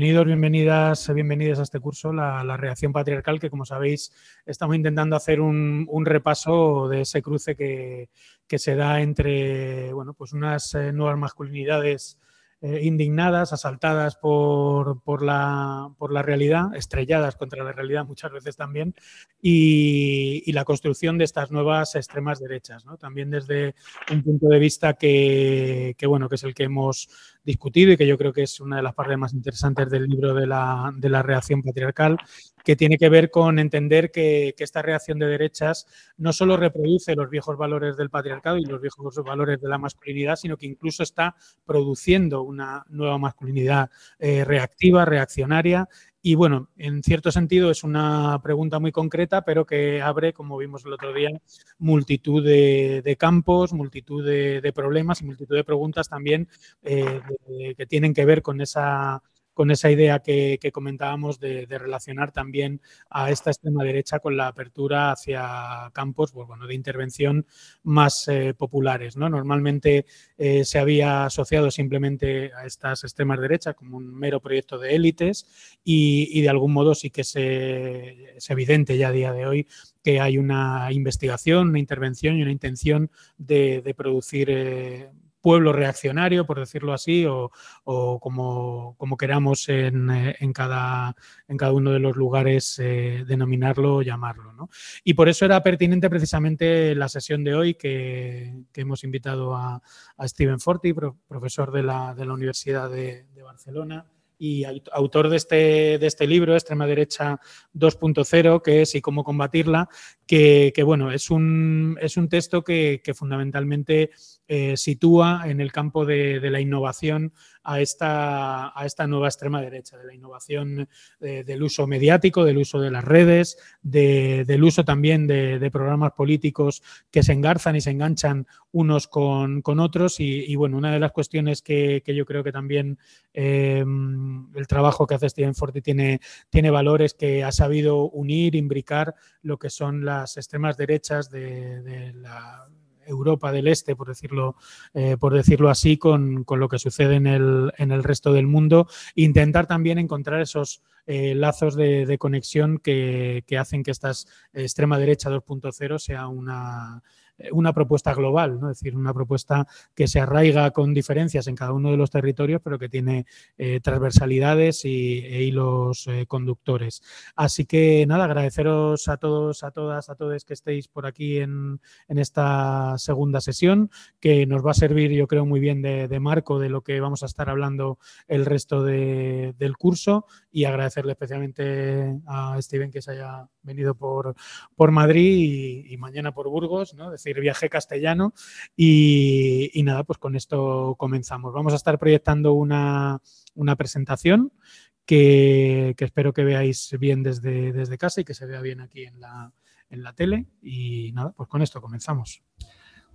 Bienvenidos, bienvenidas, bienvenidas a este curso, la, reacción patriarcal, que como sabéis estamos intentando hacer un, repaso de ese cruce que, se da entre bueno, pues unas eh, nuevas masculinidades eh, indignadas, asaltadas por, la, la, realidad, estrelladas contra la realidad muchas veces también, y, la construcción de estas nuevas extremas derechas, también desde un punto de vista que, bueno, que es el que hemos discutido y que yo creo que es una de las partes más interesantes del libro de la, de la reacción patriarcal, que tiene que ver con entender que, que, esta reacción de derechas no solo reproduce los viejos valores del patriarcado y los viejos valores de la masculinidad, sino que incluso está produciendo una nueva masculinidad eh, reactiva, reaccionaria y bueno, en cierto sentido es una pregunta muy concreta, pero que abre, como vimos el otro día, multitud de, campos, multitud de, problemas y multitud de preguntas también eh, que tienen que ver con esa con esa idea que, comentábamos de, relacionar también a esta extrema derecha con la apertura hacia campos pues, bueno, de intervención más eh, populares. ¿no? Normalmente eh, se había asociado simplemente a estas extremas derechas como un mero proyecto de élites y, de algún modo sí que se, es evidente ya a día de hoy que hay una investigación, una intervención y una intención de, producir eh, pueblo reaccionario, por decirlo así, o, como, queramos en, eh, en, cada, uno de los lugares eh, denominarlo o llamarlo. ¿no? Y por eso era pertinente precisamente la sesión de hoy que, hemos invitado a, Steven Forti, profesor de la, Universidad de, de Barcelona y autor de este, de este libro, Extrema Derecha 2.0, que es Y cómo combatirla, que, bueno, es un, es un texto que, fundamentalmente eh, sitúa en el campo de, la innovación a esta, a esta nueva extrema derecha, de la innovación eh, del uso mediático, del uso de las redes, del uso también de, programas políticos que se engarzan y se enganchan unos con, otros. Y, bueno, una de las cuestiones que, yo creo que también eh, el trabajo que hace Steven Forti tiene, tiene valores que ha sabido unir, imbricar lo que son las extremas derechas de la Europa del Este, por decirlo, eh, por decirlo así, con, lo que sucede en el, en el, resto del mundo. Intentar también encontrar esos eh, lazos de, conexión que, que, hacen que esta extrema derecha 2.0 sea una, una propuesta global, ¿no? es decir, una propuesta que se arraiga con diferencias en cada uno de los territorios, pero que tiene eh, transversalidades y, e hilos eh, conductores. Así que nada, agradeceros a todos, a todas, a todos que estéis por aquí en, esta segunda sesión, que nos va a servir, yo creo, muy bien de, marco de lo que vamos a estar hablando el resto del curso y agradecerle especialmente a Steven que se haya venido por, por Madrid y, mañana por Burgos, ¿no? Es decir, viaje castellano y, nada, pues con esto comenzamos. Vamos a estar proyectando una, presentación que, espero que veáis bien desde, desde casa y que se vea bien aquí en la, en la tele y nada, pues con esto comenzamos.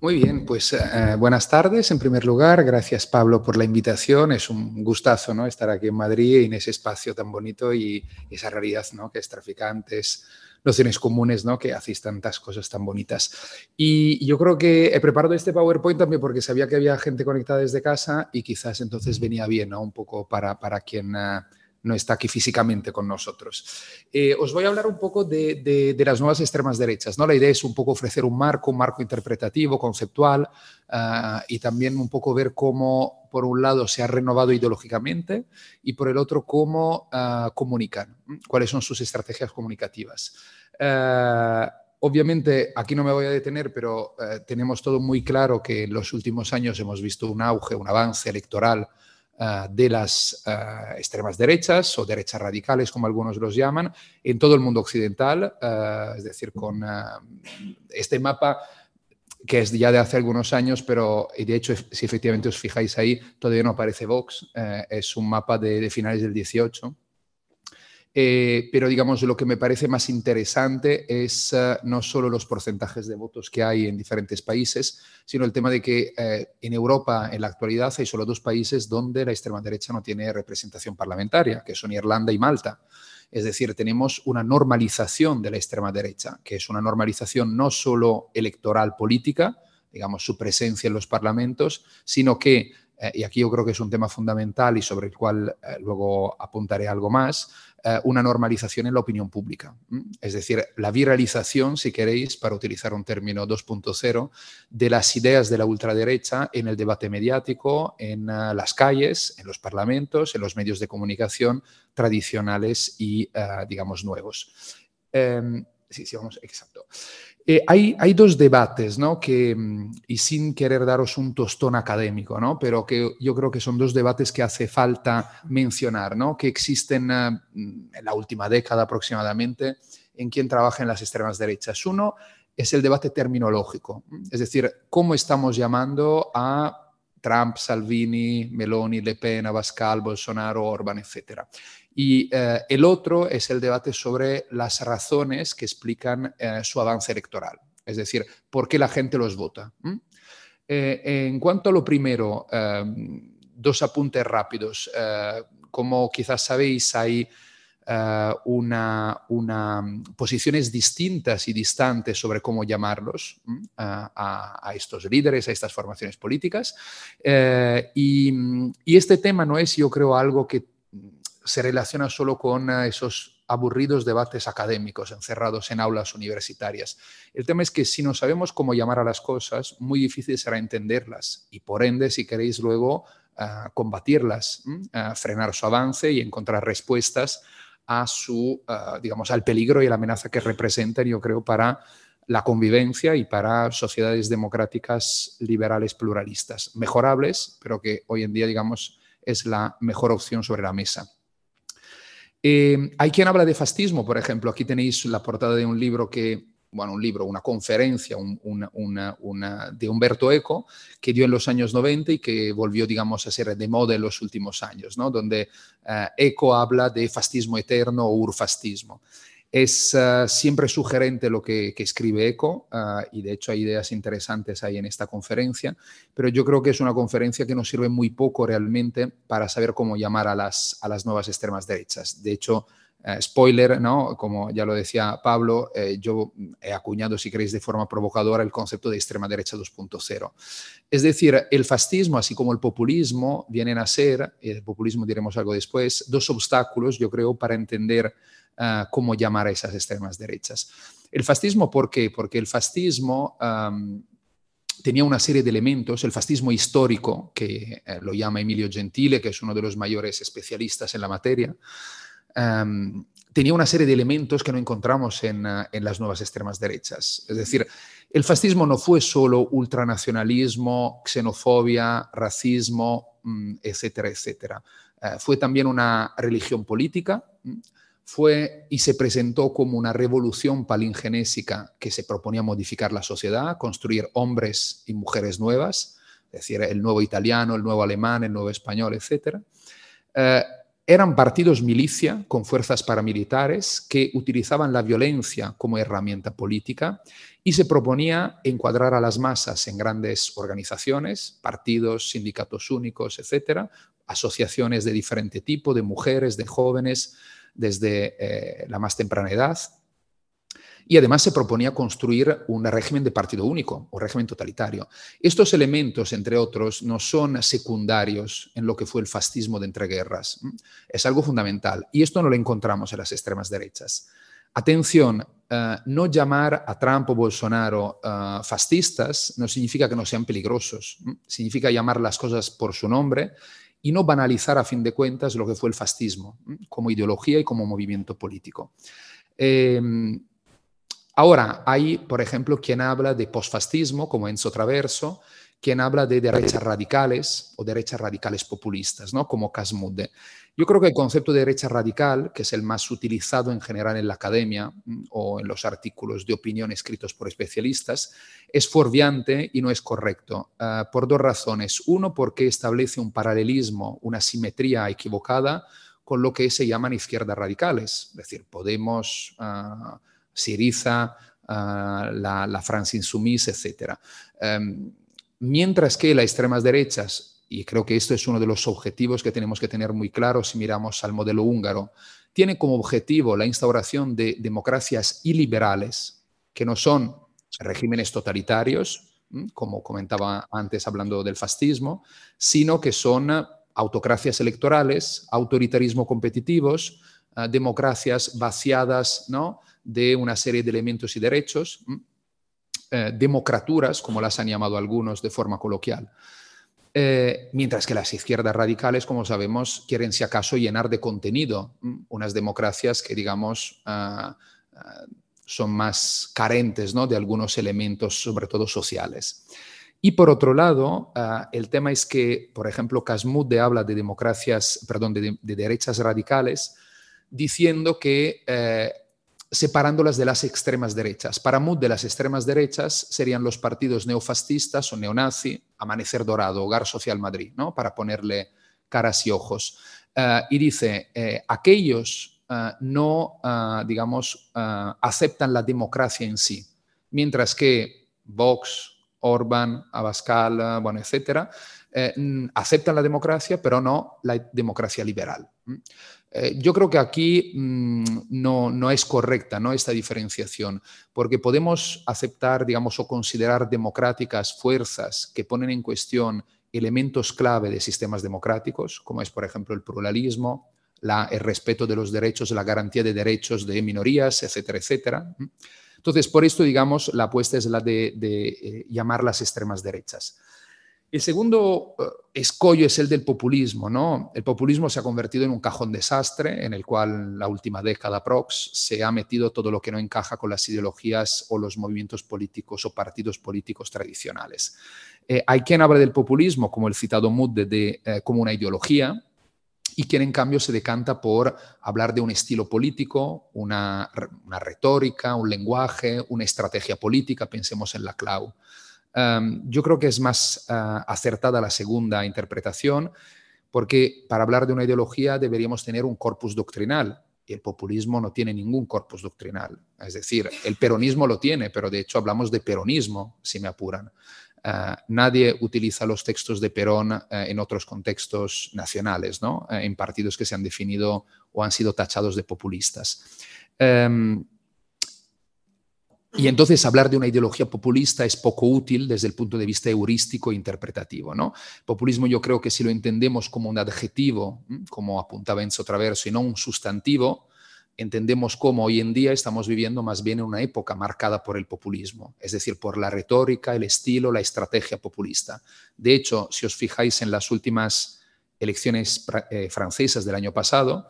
Muy bien, pues eh, buenas tardes en primer lugar. Gracias Pablo por la invitación. Es un gustazo ¿no? estar aquí en Madrid y en ese espacio tan bonito y esa realidad ¿no? que es traficantes, nociones comunes, ¿no? que hacéis tantas cosas tan bonitas. Y yo creo que he preparado este PowerPoint también porque sabía que había gente conectada desde casa y quizás entonces venía bien ¿no? un poco para, para quien... Uh, no está aquí físicamente con nosotros. Eh, os voy a hablar un poco de, las nuevas extremas derechas. ¿no? La idea es un poco ofrecer un marco, un marco interpretativo, conceptual, ah, y también un poco ver cómo, por un lado, se ha renovado ideológicamente y por el otro, cómo uh, comunican, cuáles son sus estrategias comunicativas. Ah, obviamente, aquí no me voy a detener, pero tenemos todo muy claro que en los últimos años hemos visto un auge, un avance electoral eh, de las eh, extremas derechas o derechas radicales, como algunos los llaman, en todo el mundo occidental, eh, es decir, con este mapa que es ya de hace algunos años, pero de hecho, si efectivamente os fijáis ahí, todavía no aparece Vox, es un mapa de, finales del 18. Eh, pero digamos, lo que me parece más interesante es eh, no solo los porcentajes de votos que hay en diferentes países, sino el tema de que eh, en Europa en la actualidad hay solo dos países donde la extrema derecha no tiene representación parlamentaria, que son Irlanda y Malta. Es decir, tenemos una normalización de la extrema derecha, que es una normalización no solo electoral política, digamos, su presencia en los parlamentos, sino que eh, y aquí yo creo que es un tema fundamental y sobre el cual eh, luego apuntaré algo más, eh, una normalización en la opinión pública. Es decir, la viralización, si queréis, para utilizar un término 2.0, de las ideas de la ultraderecha en el debate mediático, en las calles, en los parlamentos, en los medios de comunicación tradicionales y, digamos, nuevos. Em, sí, sí, vamos, exacto. Eh, hay, hay, dos debates, ¿no? Que, mm, y sin querer daros un tostón académico, ¿no? Pero que yo creo que son dos debates que hace falta mencionar, ¿no? Que existen mm, en la última década aproximadamente en quien trabaja en las extremas derechas. Uno es el debate terminológico, es decir, cómo estamos llamando a Trump, Salvini, Meloni, Le Pen, Abascal, Bolsonaro, Orban, etc. Y eh, el otro es el debate sobre las razones que explican eh, su avance electoral, es decir, por qué la gente los vota. Eh, en cuanto a lo primero, dos apuntes rápidos. como quizás sabéis, hay una, posiciones distintas y distantes sobre cómo llamarlos a, estos líderes, a estas formaciones políticas. y, y, este tema no es, yo creo, algo que se relaciona solo con eh, esos aburridos debates académicos encerrados en aulas universitarias. El tema es que si no sabemos cómo llamar a las cosas, muy difícil será entenderlas y por ende, si queréis luego eh, combatirlas, frenar su avance y encontrar respuestas a su, digamos, al peligro y la amenaza que representan, yo creo, para la convivencia y para sociedades democráticas liberales pluralistas, mejorables, pero que hoy en día, digamos, es la mejor opción sobre la mesa. Eh, hay quien habla de fascismo, por ejemplo. Aquí tenéis la portada de un libro que, bueno, un libro, una conferencia de Humberto Eco que dio en los años 90 y que volvió, digamos, a ser de moda en los últimos años, ¿no? donde eh, Eco habla de fascismo eterno o urfascismo. Es uh, siempre sugerente lo que, escribe ECO uh, y de hecho hay ideas interesantes ahí en esta conferencia, pero yo creo que es una conferencia que nos sirve muy poco realmente para saber cómo llamar a las, a las nuevas extremas derechas. De hecho, Uh, spoiler, ¿no? como ya lo decía Pablo, eh, yo he acuñado, si queréis, de forma provocadora el concepto de extrema derecha 2.0. Es decir, el fascismo, así como el populismo, vienen a ser, el populismo diremos algo después, dos obstáculos, yo creo, para entender uh, cómo llamar a esas extremas derechas. El fascismo, ¿por qué? Porque el fascismo tenía una serie de elementos, el fascismo histórico, que eh, lo llama Emilio Gentile, que es uno de los mayores especialistas en la materia, tenía una serie de elementos que no encontramos en, uh, en, las nuevas extremas derechas. Es decir, el fascismo no fue solo ultranacionalismo, xenofobia, racismo, um, etcétera, etcétera. Uh, fue también una religión política, fue y se presentó como una revolución palingenésica que se proponía modificar la sociedad, construir hombres y mujeres nuevas, es decir, el nuevo italiano, el nuevo alemán, el nuevo español, etc. eran partidos milicia con fuerzas paramilitares que utilizaban la violencia como herramienta política y se proponía encuadrar a las masas en grandes organizaciones, partidos, sindicatos únicos, etcétera, asociaciones de diferente tipo, de mujeres, de jóvenes, desde eh, la más temprana edad. Y además se proponía construir un régimen de partido único, un régimen totalitario. Estos elementos, entre otros, no son secundarios en lo que fue el fascismo de entreguerras. Es algo fundamental. Y esto no lo encontramos en las extremas derechas. Atención, uh, no llamar a Trump o Bolsonaro uh, fascistas no significa que no sean peligrosos. Significa llamar las cosas por su nombre y no banalizar a fin de cuentas lo que fue el fascismo como ideología y como movimiento político. Eh, ahora, hay, por ejemplo, quien habla de posfascismo, como Enzo Traverso, quien habla de derechas radicales o derechas radicales populistas, ¿no? como Casmude. Yo creo que el concepto de derecha radical, que es el más utilizado en general en la academia mm, o en los artículos de opinión escritos por especialistas, es forviante y no es correcto, uh, por dos razones. Uno, porque establece un paralelismo, una simetría equivocada con lo que se llaman izquierdas radicales, es decir, Podemos, uh, Siriza, la, la, France Insoumise, etc. Em, mientras que las extremas derechas, y creo que esto es uno de los objetivos que tenemos que tener muy claro si miramos al modelo húngaro, tiene como objetivo la instauración de democracias iliberales, que no son regímenes totalitarios, como comentaba antes hablando del fascismo, sino que son autocracias electorales, autoritarismo competitivos, ah, democracias vaciadas ¿no? de una serie de elementos y derechos, eh, democraturas, como las han llamado algunos de forma coloquial. Eh, mientras que las izquierdas radicales, como sabemos, quieren si acaso llenar de contenido unas democracias que, digamos, ah, ah, son más carentes ¿no? de algunos elementos, sobre todo sociales. Y por otro lado, el tema es que, por ejemplo, Casmude habla de democracias, perdón, de, derechas radicales, diciendo que eh, separándolas de las extremas derechas. Para Mood, de las extremas derechas serían los partidos neofascistas o neonazi, Amanecer Dorado, Hogar Social Madrid, ¿no? para ponerle caras y ojos. Ah, y dice, eh, aquellos no, digamos, aceptan la democracia en sí, mientras que Vox, Orban, Abascal, bueno, etcétera, eh, mm, aceptan la democracia, pero no la democracia liberal. Eh, yo creo que aquí mm, no, no, es correcta ¿no? esta diferenciación, porque podemos aceptar, digamos, o considerar democráticas fuerzas que ponen en cuestión elementos clave de sistemas democráticos, como es, por ejemplo, el pluralismo, la, el respeto de los derechos, la garantía de derechos de minorías, etcétera, etcétera. Entonces, por esto, digamos, la apuesta es la de, eh, llamar las extremas derechas. El segundo eh, escollo es el del populismo. ¿no? El populismo se ha convertido en un cajón desastre en el cual la última década prox se ha metido todo lo que no encaja con las ideologías o los movimientos políticos o partidos políticos tradicionales. Eh, hay quien habla del populismo, como el citado Mood, de, como una ideología, y quien en cambio se decanta por hablar de un estilo político, una, retórica, un lenguaje, una estrategia política, pensemos en la clau. Em, yo creo que es más eh, acertada la segunda interpretación, porque para hablar de una ideología deberíamos tener un corpus doctrinal, y el populismo no tiene ningún corpus doctrinal. Es decir, el peronismo lo tiene, pero de hecho hablamos de peronismo, si me apuran. Eh, nadie utiliza los textos de Perón eh, en otros contextos nacionales, ¿no? Eh, en partidos que se han definido o han sido tachados de populistas. Em, y entonces hablar de una ideología populista es poco útil desde el punto de vista heurístico e interpretativo. ¿no? Populismo yo creo que si lo entendemos como un adjetivo, como apuntaba Enzo Traverso, y no un sustantivo, entendemos cómo hoy en día estamos viviendo más bien en una época marcada por el populismo, es decir, por la retórica, el estilo, la estrategia populista. De hecho, si os fijáis en las últimas elecciones eh, francesas del año pasado,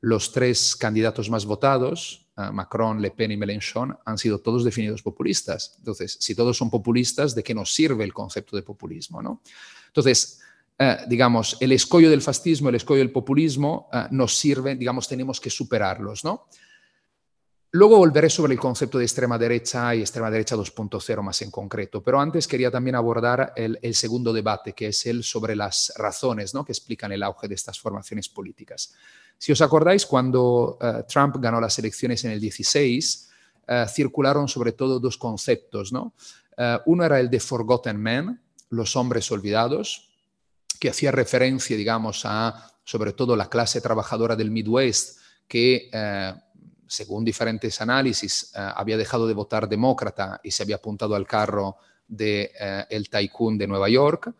los tres candidatos más votados, Macron, Le Pen y Mélenchon, han sido todos definidos populistas. Entonces, si todos son populistas, ¿de qué nos sirve el concepto de populismo? ¿no? Entonces, eh, digamos, el escollo del fascismo, el escollo del populismo eh, nos sirve, digamos, tenemos que superarlos, ¿no? Luego volveré sobre el concepto de extrema derecha y extrema derecha 2.0 más en concreto, pero antes quería también abordar el, segundo debate, que es el sobre las razones ¿no? que explican el auge de estas formaciones políticas. Si os acordáis, cuando eh, Trump ganó las elecciones en el 16, circularon sobre todo dos conceptos. ¿no? uno era el de Forgotten Men, los hombres olvidados, que hacía referencia, digamos, a sobre todo la clase trabajadora del Midwest, que eh, según diferentes análisis eh, había dejado de votar demócrata y se había apuntado al carro del de, eh, el tycoon de Nueva York.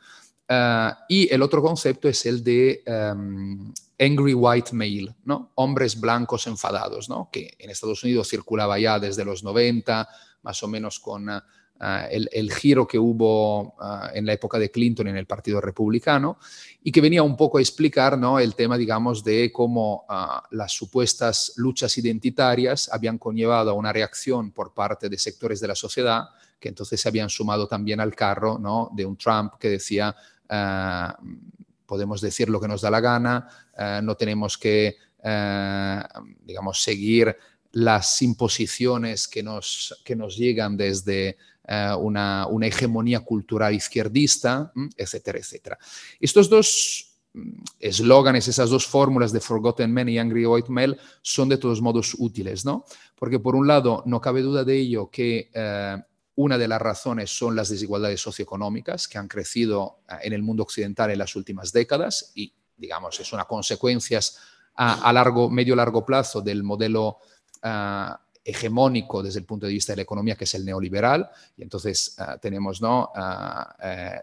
y el otro concepto es el de em, angry white male, ¿no? hombres blancos enfadados, ¿no? que en Estados Unidos circulaba ya desde los 90, más o menos con Ah, el, giro que hubo ah, en la época de Clinton en el Partido Republicano y que venía un poco a explicar ¿no? el tema, digamos, de cómo ah, las supuestas luchas identitarias habían conllevado a una reacción por parte de sectores de la sociedad que entonces se habían sumado también al carro ¿no? de un Trump que decía, podemos decir lo que nos da la gana, no tenemos que, digamos, seguir las imposiciones que nos, que nos llegan desde eh, una, hegemonía cultural izquierdista, etcétera, etcétera. Estos dos eslóganes, esas dos fórmulas de Forgotten Men y Angry White Male son de todos modos útiles, ¿no? Porque por un lado, no cabe duda de ello que eh, una de las razones son las desigualdades socioeconómicas que han crecido eh, en el mundo occidental en las últimas décadas y, digamos, es una consecuencia a, largo, medio largo plazo del modelo eh, hegemónico desde el punto de vista de la economía, que es el neoliberal, y entonces eh, tenemos ¿no?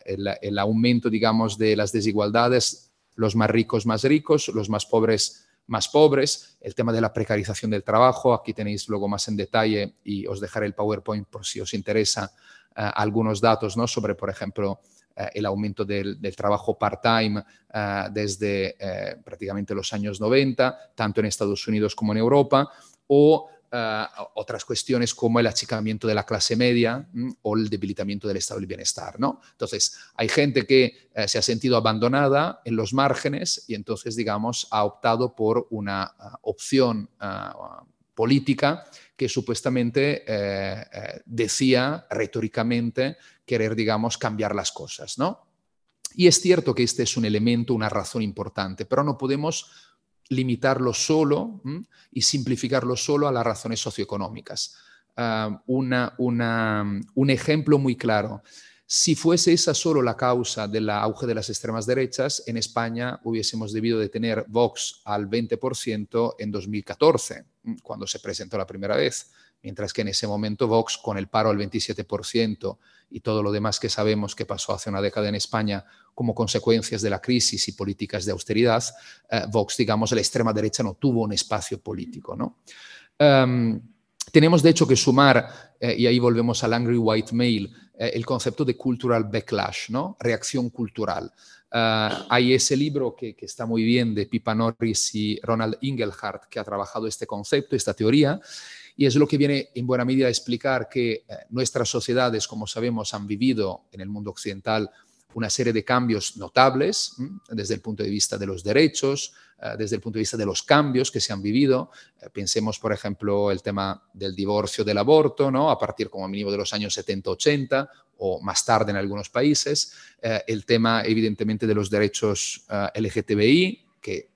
el, aumento, digamos, de las desigualdades, los más ricos más ricos, los más pobres más pobres, el tema de la precarización del trabajo, aquí tenéis luego más en detalle y os dejaré el PowerPoint por si os interesa eh, algunos datos ¿no? sobre, por ejemplo, eh, el aumento del, trabajo part-time eh, desde prácticamente los años 90, tanto en Estados Unidos como en Europa, o eh, otras cuestiones como el achicamiento de la clase media o el debilitamiento del estado del bienestar. ¿no? Entonces, hay gente que eh, se ha sentido abandonada en los márgenes y entonces, digamos, ha optado por una eh, opción política que supuestamente decía retóricamente querer, digamos, cambiar las cosas. ¿no? Y es cierto que este es un elemento, una razón importante, pero no podemos limitarlo solo y simplificarlo solo a las razones socioeconómicas. Ah, un ejemplo muy claro. Si fuese esa solo la causa del auge de las extremas derechas, en España hubiésemos debido de tener Vox al 20% en 2014, cuando se presentó la primera vez mientras que en ese momento Vox, con el paro al 27% y todo lo demás que sabemos que pasó hace una década en España como consecuencias de la crisis y políticas de austeridad, eh, Vox, digamos, la extrema derecha no tuvo un espacio político. ¿no? Em, tenemos de hecho que sumar, eh, y ahí volvemos al Angry White Male, eh, el concepto de cultural backlash, ¿no? reacción cultural. hay ese libro que, que, está muy bien de Pippa Norris y Ronald Ingelhardt que ha trabajado este concepto, esta teoría, y es lo que viene en buena medida a explicar que eh, nuestras sociedades, como sabemos, han vivido en el mundo occidental una serie de cambios notables desde el punto de vista de los derechos, eh, desde el punto de vista de los cambios que se han vivido. Eh, pensemos, por ejemplo, el tema del divorcio, del aborto, ¿no? a partir como mínimo de los años 70-80 o más tarde en algunos países. el tema, evidentemente, de los derechos LGTBI, que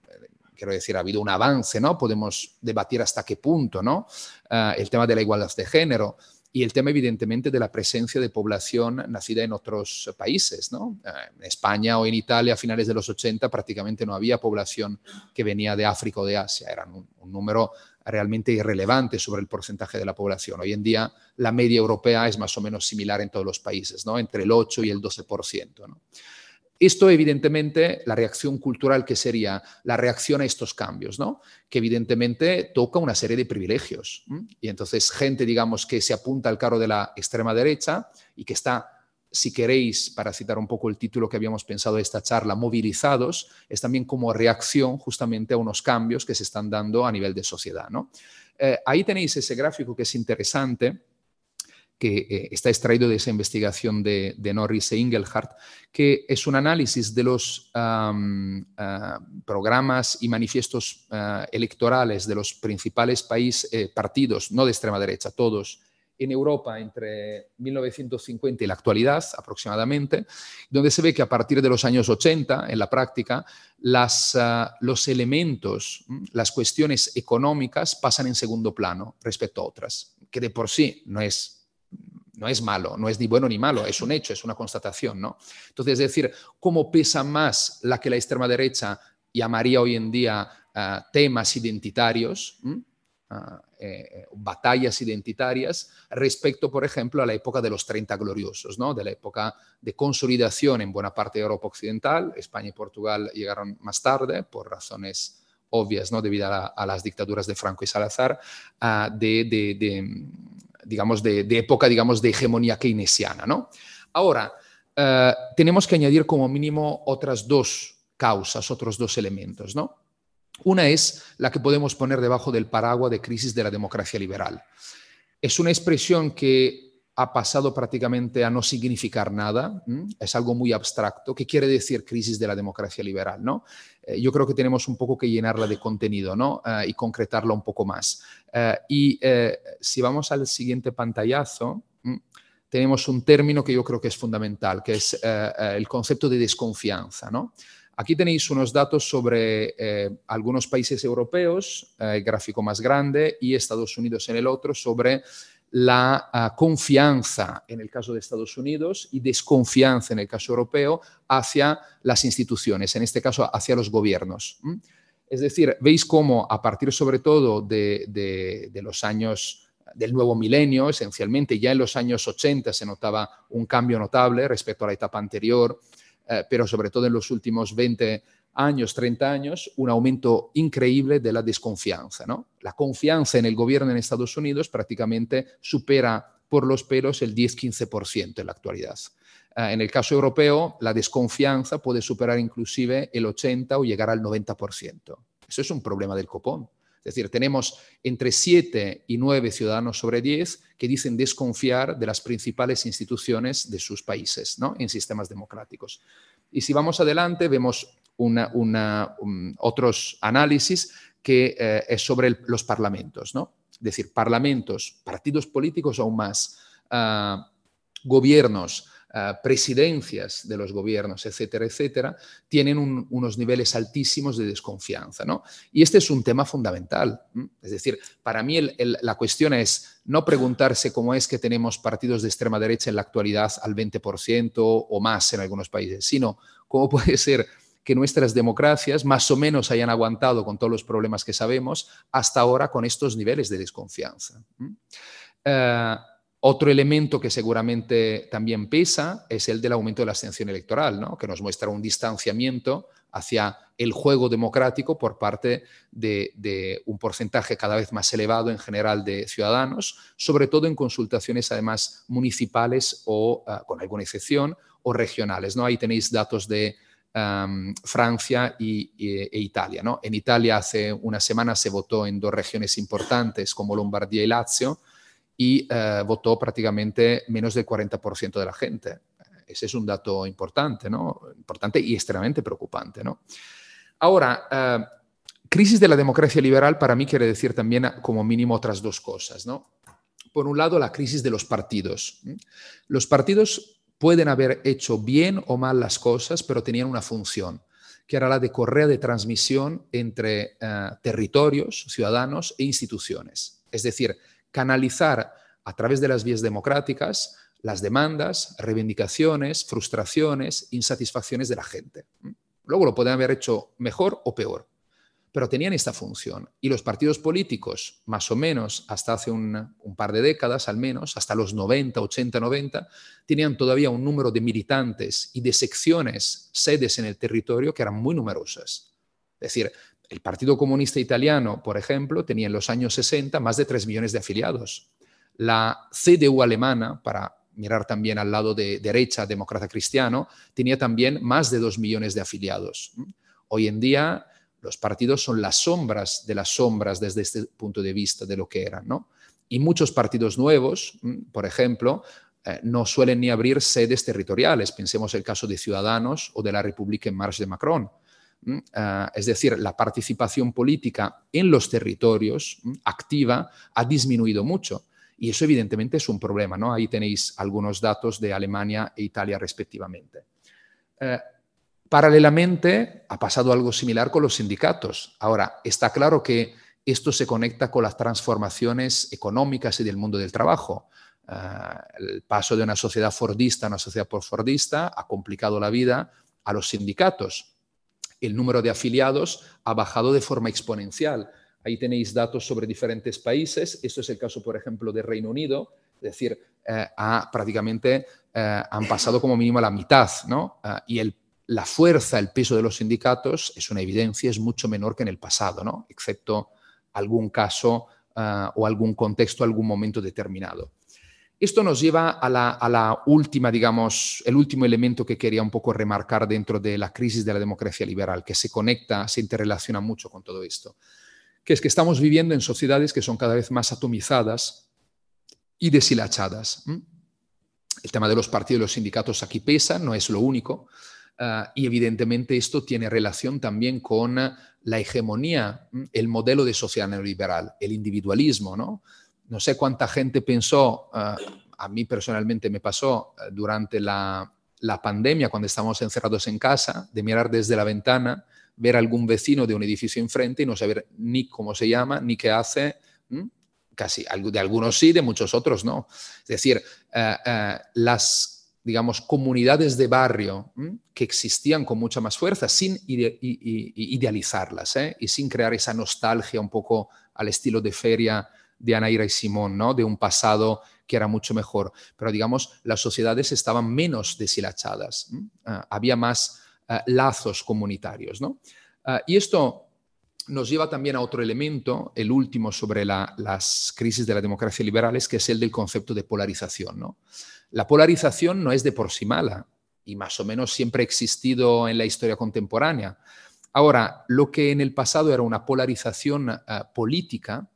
quiero decir, ha habido un avance, ¿no? Podemos debatir hasta qué punto, ¿no? Ah, el tema de la igualdad de género y el tema, evidentemente, de la presencia de población nacida en otros países, ¿no? Ah, en España o en Italia a finales de los 80 prácticamente no había población que venía de África o de Asia, eran un, número realmente irrelevante sobre el porcentaje de la población. Hoy en día la media europea es más o menos similar en todos los países, ¿no? entre el 8 y el 12%. ¿no? Esto, evidentemente, la reacción cultural que sería la reacción a estos cambios, ¿no? Que evidentemente toca una serie de privilegios. Y entonces, gente, digamos, que se apunta al carro de la extrema derecha y que está, si queréis, para citar un poco el título que habíamos pensado de esta charla, movilizados, es también como reacción justamente a unos cambios que se están dando a nivel de sociedad, ¿no? Eh, ahí tenéis ese gráfico que es interesante que eh, está extraído de esa investigación de, Norris e Ingelhardt, que es un análisis de los ah, programas y manifiestos ah, electorales de los principales eh, partidos, no de extrema derecha, todos, en Europa entre 1950 y la actualidad aproximadamente, donde se ve que a partir de los años 80, en la práctica, las, ah, los elementos, las cuestiones económicas pasan en segundo plano respecto a otras, que de por sí no es no es malo, no es ni bueno ni malo, es un hecho, es una constatación, ¿no? Entonces, es decir, cómo pesa más la que la extrema derecha llamaría hoy en día ah, temas identitarios, ah, eh, batallas identitarias, respecto, por ejemplo, a la época de los 30 gloriosos, ¿no? De la época de consolidación en buena parte de Europa Occidental, España y Portugal llegaron más tarde por razones obvias, ¿no? Debido a, las dictaduras de Franco y Salazar, ah, de digamos, de, época, digamos, de hegemonía keynesiana, ¿no? Ahora, eh, tenemos que añadir como mínimo otras dos causas, otros dos elementos, ¿no? Una es la que podemos poner debajo del paraguas de crisis de la democracia liberal. Es una expresión que ha pasado prácticamente a no significar nada, es algo muy abstracto. ¿Qué quiere decir crisis de la democracia liberal? ¿no? Eh, yo creo que tenemos un poco que llenarla de contenido ¿no? Eh, y concretarla un poco más. Eh, y si vamos al siguiente pantallazo, tenemos un término que yo creo que es fundamental, que es el concepto de desconfianza. ¿no? Aquí tenéis unos datos sobre algunos países europeos, el gráfico más grande, y Estados Unidos en el otro, sobre la uh, confianza en el caso de Estados Unidos y desconfianza en el caso europeo hacia las instituciones, en este caso hacia los gobiernos. Es decir, veis cómo a partir sobre todo de, de, de, los años del nuevo milenio, esencialmente ya en los años 80 se notaba un cambio notable respecto a la etapa anterior, eh, pero sobre todo en los últimos 20 años, 30 años, un aumento increíble de la desconfianza. ¿no? La confianza en el gobierno en Estados Unidos prácticamente supera por los pelos el 10-15% en la actualidad. Uh, en el caso europeo, la desconfianza puede superar inclusive el 80 o llegar al 90%. Eso es un problema del copón. Es decir, tenemos entre 7 y 9 ciudadanos sobre 10 que dicen desconfiar de las principales instituciones de sus países ¿no? en sistemas democráticos. Y si vamos adelante, vemos una, um, otros análisis que eh, es sobre los parlamentos, ¿no? Es decir, parlamentos, partidos políticos aún más, uh, gobiernos, uh, presidencias de los gobiernos, etcétera, etcétera, tienen un, unos niveles altísimos de desconfianza, ¿no? Y este es un tema fundamental. Es decir, para mí la cuestión es no preguntarse cómo es que tenemos partidos de extrema derecha en la actualidad al 20% o más en algunos países, sino cómo puede ser que nuestras democracias más o menos hayan aguantado con todos los problemas que sabemos hasta ahora con estos niveles de desconfianza. Uh, otro elemento que seguramente también pesa es el del aumento de la abstención electoral, ¿no? que nos muestra un distanciamiento hacia el juego democrático por parte de, un porcentaje cada vez más elevado en general de ciudadanos, sobre todo en consultaciones además municipales o, uh, con alguna excepción, o regionales. ¿no? Ahí tenéis datos de Francia y, e Italia. ¿no? En Italia hace una semana se votó en dos regiones importantes como Lombardía y Lazio y uh, votó prácticamente menos del 40% de la gente. Ese es un dato importante, ¿no? Importante y extremadamente preocupante, ¿no? Ahora, uh, crisis de la democracia liberal para mí quiere decir también como mínimo otras dos cosas, ¿no? Por un lado, la crisis de los partidos. Los partidos pueden haber hecho bien o mal las cosas, pero tenían una función, que era la de correa de transmisión entre uh, territorios, ciudadanos e instituciones. Es decir, canalizar a través de las vías democráticas las demandas, reivindicaciones, frustraciones, insatisfacciones de la gente. Luego lo pueden haber hecho mejor o peor, pero tenían esta función. Y los partidos políticos, más o menos hasta hace un, par de décadas al menos, hasta los 90, 80, 90, tenían todavía un número de militantes y de secciones, sedes en el territorio que eran muy numerosas. Es decir, el Partido Comunista Italiano, por ejemplo, tenía en los años 60 más de 3 millones de afiliados. La CDU alemana, para mirar también al lado de derecha, demócrata cristiano, tenía también más de 2 millones de afiliados. Hoy en día los partidos son las sombras de las sombras desde este punto de vista de lo que eran, ¿no? Y muchos partidos nuevos, mm, por ejemplo, eh, no suelen ni abrir sedes territoriales. Pensemos el caso de Ciudadanos o de la República en Marche de Macron. Uh, es decir, la participación política en los territorios mm, activa ha disminuido mucho. Y eso evidentemente es un problema. ¿no? Ahí tenéis algunos datos de Alemania e Italia respectivamente. Uh, Paralelamente, ha pasado algo similar con los sindicatos. Ahora, está claro que esto se conecta con las transformaciones económicas y del mundo del trabajo. Uh, el paso de una sociedad fordista a una sociedad postfordista ha complicado la vida a los sindicatos. El número de afiliados ha bajado de forma exponencial. Ahí tenéis datos sobre diferentes países. Esto es el caso, por ejemplo, de Reino Unido. Es decir, eh, ha, prácticamente eh, han pasado como mínimo la mitad, ¿no? Uh, y el la fuerza, el peso de los sindicatos, es una evidencia, es mucho menor que en el pasado, ¿no? excepto algún caso uh, o algún contexto, algún momento determinado. Esto nos lleva a la, a la, última, digamos, el último elemento que quería un poco remarcar dentro de la crisis de la democracia liberal, que se conecta, se interrelaciona mucho con todo esto, que es que estamos viviendo en sociedades que son cada vez más atomizadas y deshilachadas. El tema de los partidos y los sindicatos aquí pesa, no es lo único, Uh, y evidentemente esto tiene relación también con la hegemonía, el modelo de sociedad neoliberal, el individualismo. No, no sé cuánta gente pensó, uh, a mí personalmente me pasó durante la, la pandemia cuando estábamos encerrados en casa, de mirar desde la ventana, ver algún vecino de un edificio enfrente y no saber ni cómo se llama, ni qué hace. Casi de algunos sí, de muchos otros no. Es decir, las digamos, comunidades de barrio que existían con mucha más fuerza sin idealizarlas ¿eh? y sin crear esa nostalgia un poco al estilo de feria de Anaíra y Simón, ¿no? de un pasado que era mucho mejor. Pero digamos, las sociedades estaban menos deshilachadas, ah, había más ah, lazos comunitarios. ¿no? Ah, y esto nos lleva también a otro elemento, el último sobre las crisis de la democracia liberales, que es el del concepto de polarización. ¿no? La polarización no es de por sí mala y más o menos siempre ha existido en la historia contemporánea. Ahora, lo que en el pasado era una polarización política,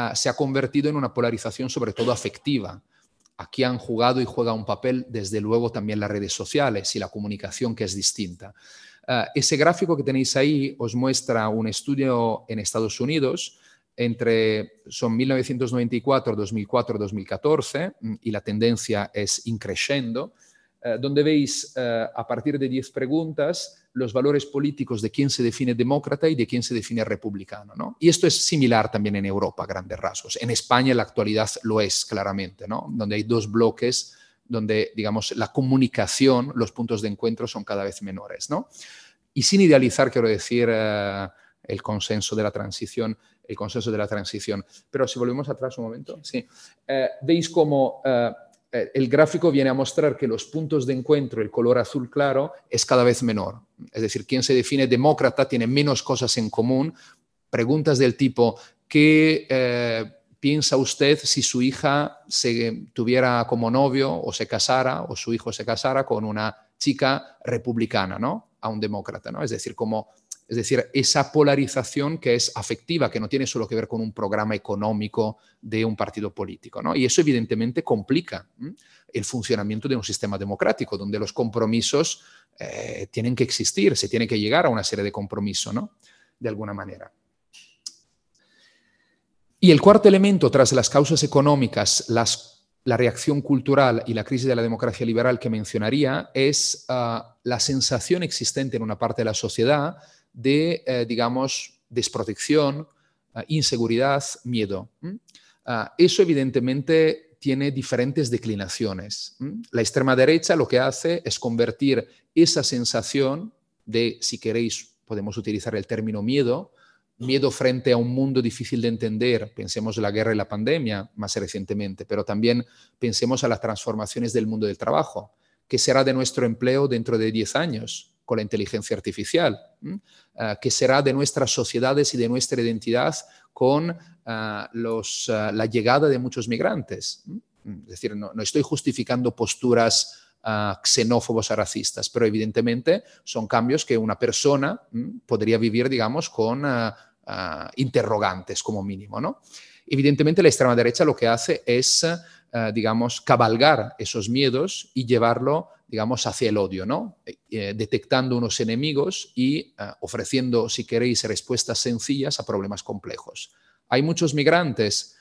Ah, se ha convertido en una polarización sobre todo afectiva. Aquí han jugado y juega un papel, desde luego, también las redes sociales y la comunicación que es distinta. Ah, ese gráfico que tenéis ahí os muestra un estudio en Estados Unidos entre son 1994, 2004, 2014 y la tendencia es increciendo, eh, donde veis eh, a partir de 10 preguntas los valores políticos de quién se define demócrata y de quién se define republicano. ¿no? Y esto es similar también en Europa, a grandes rasgos. En España en la actualidad lo es claramente, ¿no? donde hay dos bloques donde, digamos, la comunicación, los puntos de encuentro son cada vez menores. ¿no? Y sin idealizar, quiero decir, eh, el consenso de la transición, el consenso de la transición. Pero si volvemos atrás un momento, sí. Eh, veis cómo eh, eh, el gráfico viene a mostrar que los puntos de encuentro, el color azul claro, es cada vez menor. Es decir, quien se define demócrata tiene menos cosas en común. Preguntas del tipo, ¿qué eh, piensa usted si su hija se tuviera como novio o se casara o su hijo se casara con una chica republicana, ¿no? A un demócrata, ¿no? Es decir, como es decir, esa polarización que es afectiva, que no tiene solo que ver con un programa económico de un partido político. ¿no? Y eso evidentemente complica el funcionamiento de un sistema democrático, donde los compromisos eh, tienen que existir, se tiene que llegar a una serie de compromisos, ¿no? de alguna manera. Y el cuarto elemento, tras las causas económicas, la reacción cultural y la crisis de la democracia liberal que mencionaría, es ah, la sensación existente en una parte de la sociedad de, eh, digamos, desprotección, eh, inseguridad, miedo. Ah, eso evidentemente tiene diferentes declinaciones. La extrema derecha lo que hace es convertir esa sensación de, si queréis, podemos utilizar el término miedo, miedo frente a un mundo difícil de entender, pensemos en la guerra y la pandemia más recientemente, pero también pensemos a las transformaciones del mundo del trabajo. ¿Qué será de nuestro empleo dentro de 10 años? Con la inteligencia artificial, ah, que será de nuestras sociedades y de nuestra identidad con ah, ah, la llegada de muchos migrantes. Es decir, no, estoy justificando posturas xenófobos o racistas, pero evidentemente son cambios que una persona podría vivir, digamos, con interrogantes como mínimo. ¿no? Evidentemente la extrema derecha lo que hace es, digamos, cabalgar esos miedos y llevarlo digamos, hacia el odio, ¿no? Eh, eh, detectando unos enemigos y eh, ofreciendo, si queréis, respuestas sencillas a problemas complejos. Hay muchos migrantes,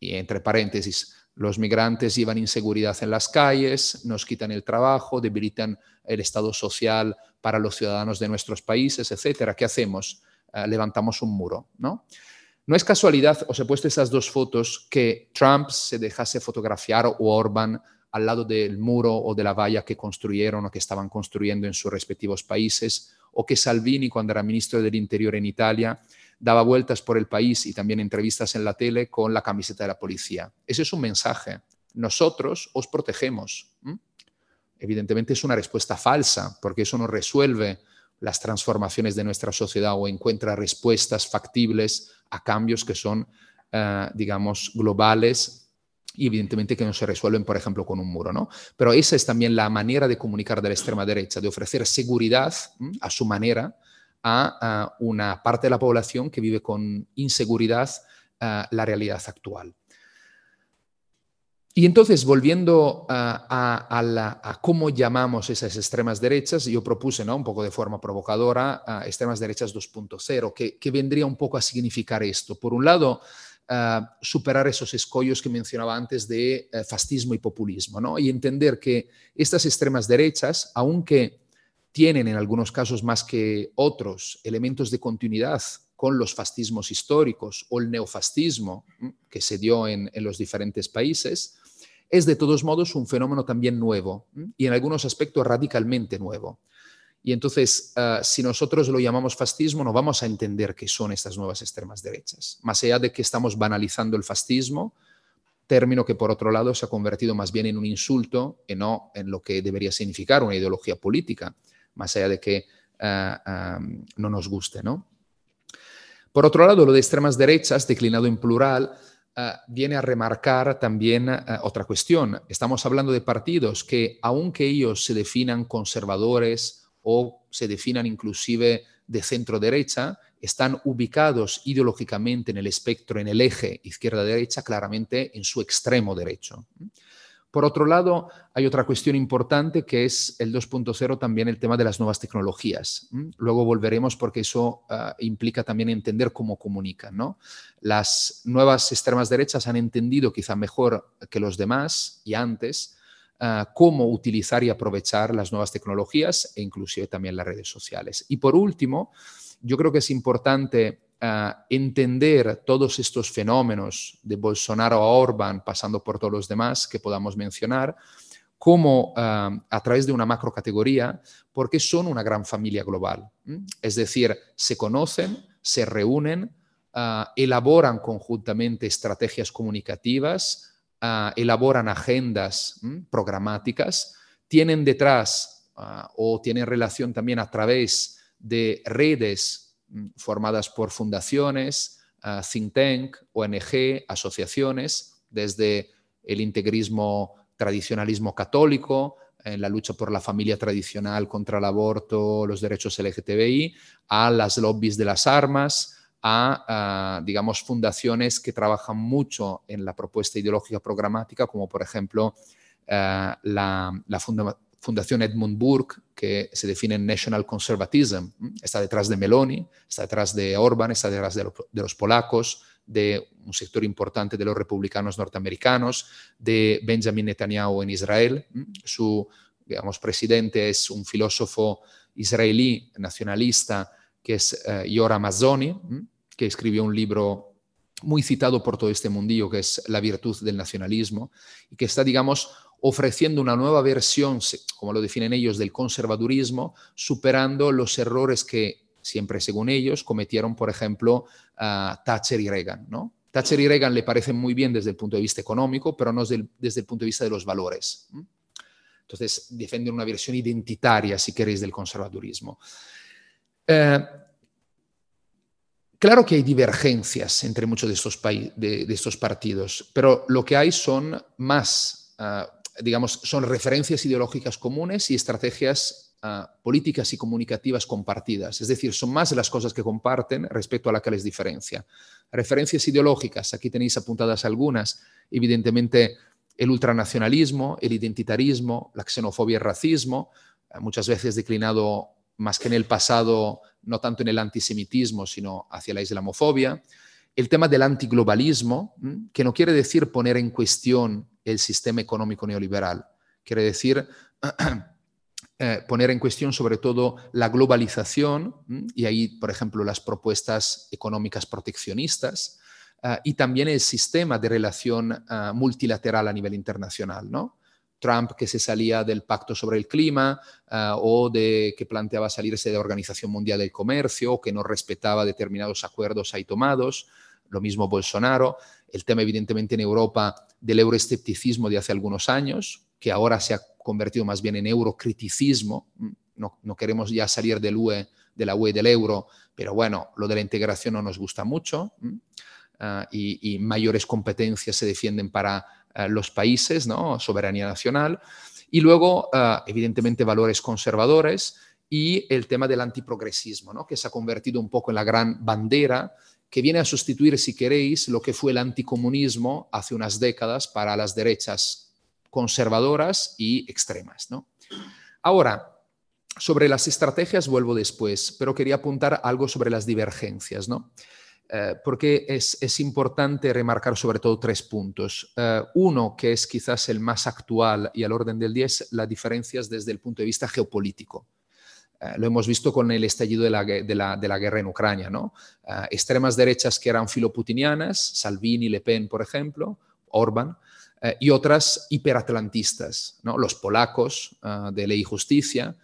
y entre paréntesis, los migrantes llevan inseguridad en las calles, nos quitan el trabajo, debilitan el estado social para los ciudadanos de nuestros países, etcétera. ¿Qué hacemos? levantamos un muro, ¿no? No es casualidad, os he puesto esas dos fotos, que Trump se dejase fotografiar o Orban al lado del muro o de la valla que construyeron o que estaban construyendo en sus respectivos países, o que Salvini, cuando era ministro del Interior en Italia, daba vueltas por el país y también entrevistas en la tele con la camiseta de la policía. Ese es un mensaje. Nosotros os protegemos. Evidentemente es una respuesta falsa, porque eso no resuelve las transformaciones de nuestra sociedad o encuentra respuestas factibles a cambios que son, eh, digamos, globales y evidentemente que no se resuelven, por ejemplo, con un muro. ¿no? Pero esa es también la manera de comunicar de la extrema derecha, de ofrecer seguridad a su manera a, una parte de la población que vive con inseguridad la realidad actual. Y entonces, volviendo a, cómo llamamos esas extremas derechas, yo propuse ¿no? un poco de forma provocadora extremas derechas 2.0, que, que vendría un poco a significar esto. Por un lado, superar esos escollos que mencionaba antes de fascismo y populismo, ¿no? Y entender que estas extremas derechas, aunque tienen en algunos casos más que otros elementos de continuidad con los fascismos históricos o el neofascismo que se dio en, los diferentes países, es de todos modos un fenómeno también nuevo y en algunos aspectos radicalmente nuevo. Y entonces, ah, si nosotros lo llamamos fascismo, no vamos a entender qué son estas nuevas extremas derechas. Más allá de que estamos banalizando el fascismo, término que por otro lado se ha convertido más bien en un insulto y no en lo que debería significar una ideología política más allá de que ah, ah, no nos guste. ¿no? Por otro lado, lo de extremas derechas, declinado en plural, viene a remarcar también otra cuestión. Estamos hablando de partidos que, aunque ellos se definan conservadores o se definan inclusive de centro derecha, están ubicados ideológicamente en el espectro, en el eje izquierda-derecha, claramente en su extremo derecho. Por otro lado, hay otra cuestión importante que es el 2.0, también el tema de las nuevas tecnologías. Luego volveremos porque eso ah, implica también entender cómo comunican. ¿no? Las nuevas extremas derechas han entendido quizá mejor que los demás y antes ah, cómo utilizar y aprovechar las nuevas tecnologías e inclusive también las redes sociales. Y por último, yo creo que es importante entender todos estos fenómenos de Bolsonaro a Orban, pasando por todos los demás que podamos mencionar, como a través de una macro categoría, porque son una gran familia global. Es decir, se conocen, se reúnen, elaboran conjuntamente estrategias comunicativas, elaboran agendas programáticas, tienen detrás o tienen relación también a través de redes formadas por fundaciones, ah, think tank, ONG, asociaciones, desde el integrismo tradicionalismo católico, en la lucha por la familia tradicional contra el aborto, los derechos LGTBI, a las lobbies de las armas, a, ah, digamos, fundaciones que trabajan mucho en la propuesta ideológica programática, como por ejemplo ah, la, la, Fundación Edmund Burke, que se define en National Conservatism, está detrás de Meloni, está detrás de Orban, está detrás de, los polacos, de un sector importante de los republicanos norteamericanos, de Benjamin Netanyahu en Israel. Su digamos, presidente es un filósofo israelí nacionalista que es uh, Yora Mazzoni, que escribió un libro muy citado por todo este mundillo, que es La virtud del nacionalismo, y que está, digamos, ofreciendo una nueva versión, como lo definen ellos, del conservadurismo, superando los errores que, siempre según ellos, cometieron, por ejemplo, Thatcher y Reagan. ¿no? Thatcher y Reagan le parecen muy bien desde el punto de vista económico, pero no desde el, punto de vista de los valores. Entonces, defienden una versión identitaria, si queréis, del conservadurismo. Eh, claro que hay divergencias entre muchos de estos, partidos, pero lo que hay son más ah, digamos, son referencias ideológicas comunes y estrategias ah, políticas y comunicativas compartidas. Es decir, son más las cosas que comparten respecto a la que les diferencia. Referencias ideológicas, aquí tenéis apuntadas algunas, evidentemente el ultranacionalismo, el identitarismo, la xenofobia y el racismo, muchas veces declinado más que en el pasado, no tanto en el antisemitismo, sino hacia la islamofobia. El tema del antiglobalismo, que no quiere decir poner en cuestión el sistema económico neoliberal. Quiere decir eh, poner en cuestión sobre todo la globalización y ahí, por ejemplo, las propuestas económicas proteccionistas eh, y también el sistema de relación eh, multilateral a nivel internacional, ¿no? Trump que se salía del pacto sobre el clima o de que planteaba salirse de la Organización Mundial del Comercio o que no respetaba determinados acuerdos ahí tomados lo mismo Bolsonaro, el tema evidentemente en Europa del euroescepticismo de hace algunos años, que ahora se ha convertido más bien en eurocriticismo, no, no queremos ya salir del UE, de la UE del euro, pero bueno, lo de la integración no nos gusta mucho ah, y, mayores competencias se defienden para ah, los países, ¿no? soberanía nacional, y luego ah, evidentemente valores conservadores y el tema del antiprogresismo, ¿no? que se ha convertido un poco en la gran bandera que viene a sustituir, si queréis, lo que fue el anticomunismo hace unas décadas para las derechas conservadoras y extremas. ¿no? Ahora, sobre las estrategias vuelvo después, pero quería apuntar algo sobre las divergencias. ¿no? Eh, porque es, importante remarcar sobre todo tres puntos. Eh, uno, que es quizás el más actual y al orden del día, es las diferencias desde el punto de vista geopolítico. Eh, lo hemos visto con el estallido de la, guerra en Ucrania. ¿no? extremas derechas que eran filoputinianas, Salvini, Le Pen, por ejemplo, Orban, y otras hiperatlantistas, ¿no? los polacos de ley y justicia,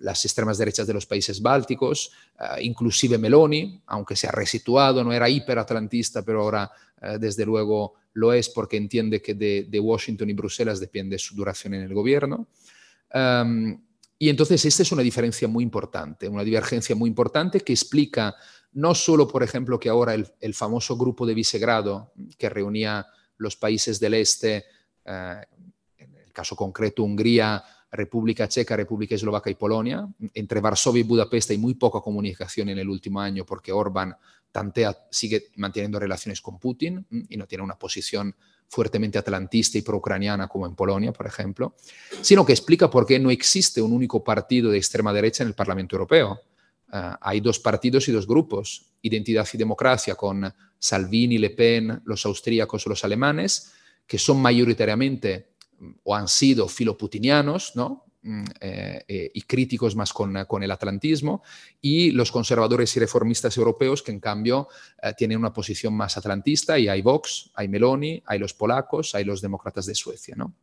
las extremas derechas de los países bálticos, inclusive Meloni, aunque se ha resituado, no era hiperatlantista, pero ahora desde luego lo es porque entiende que de, Washington y Bruselas depende su duración en el gobierno. y entonces esta es una diferencia muy importante, una divergencia muy importante que explica no solo, por ejemplo, que ahora el, famoso grupo de Visegrado que reunía los países del este, en el caso concreto Hungría, República Checa, República Eslovaca y Polonia. Entre Varsovia y Budapest hay muy poca comunicación en el último año porque Orbán tantea, sigue manteniendo relaciones con Putin y no tiene una posición fuertemente atlantista y pro-ucraniana como en Polonia, por ejemplo, sino que explica por qué no existe un único partido de extrema derecha en el Parlamento Europeo. Ah, hay dos partidos y dos grupos, Identidad y Democracia, con Salvini, Le Pen, los austríacos los alemanes, que son mayoritariamente o han sido filoputinianos, ¿no? Mm, eh, eh, y críticos más con, el atlantismo, y los conservadores y reformistas europeos que en cambio eh, tienen una posición más atlantista, y hay Vox, hay Meloni, hay los polacos, hay los demócratas de Suecia. ¿no?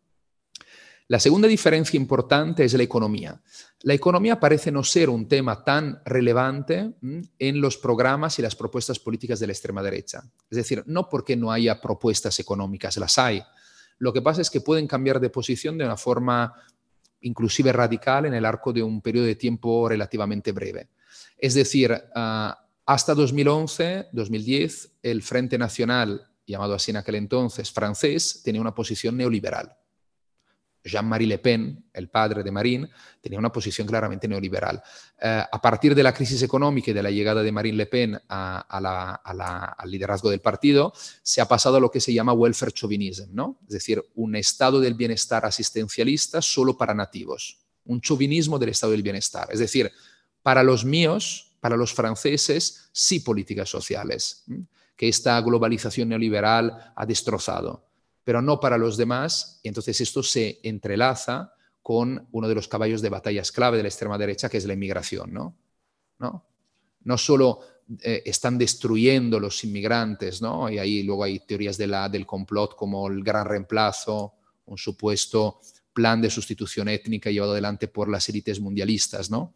La segunda diferencia importante es la economía. La economía parece no ser un tema tan relevante mm, en los programas y las propuestas políticas de la extrema derecha. Es decir, no porque no haya propuestas económicas, las hay, lo que pasa es que pueden cambiar de posición de una forma inclusive radical en el arco de un periodo de tiempo relativamente breve. Es decir, ah, hasta 2011, 2010, el Frente Nacional, llamado así en aquel entonces, francés, tenía una posición neoliberal. Jean-Marie Le Pen, el padre de Marine, tenía una posición claramente neoliberal. Eh, a partir de la crisis económica y de la llegada de Marine Le Pen al liderazgo del partido, se ha pasado a lo que se llama welfare chauvinism, ¿no? es decir, un estado del bienestar asistencialista solo para nativos, un chauvinismo del estado del bienestar. Es decir, para los míos, para los franceses, sí políticas sociales, que esta globalización neoliberal ha destrozado pero no para los demás. Y entonces esto se entrelaza con uno de los caballos de batallas clave de la extrema derecha, que es la inmigración. No, no, no solo eh, están destruyendo los inmigrantes, ¿no? y ahí luego hay teorías de la, del complot como el gran reemplazo, un supuesto plan de sustitución étnica llevado adelante por las élites mundialistas. No,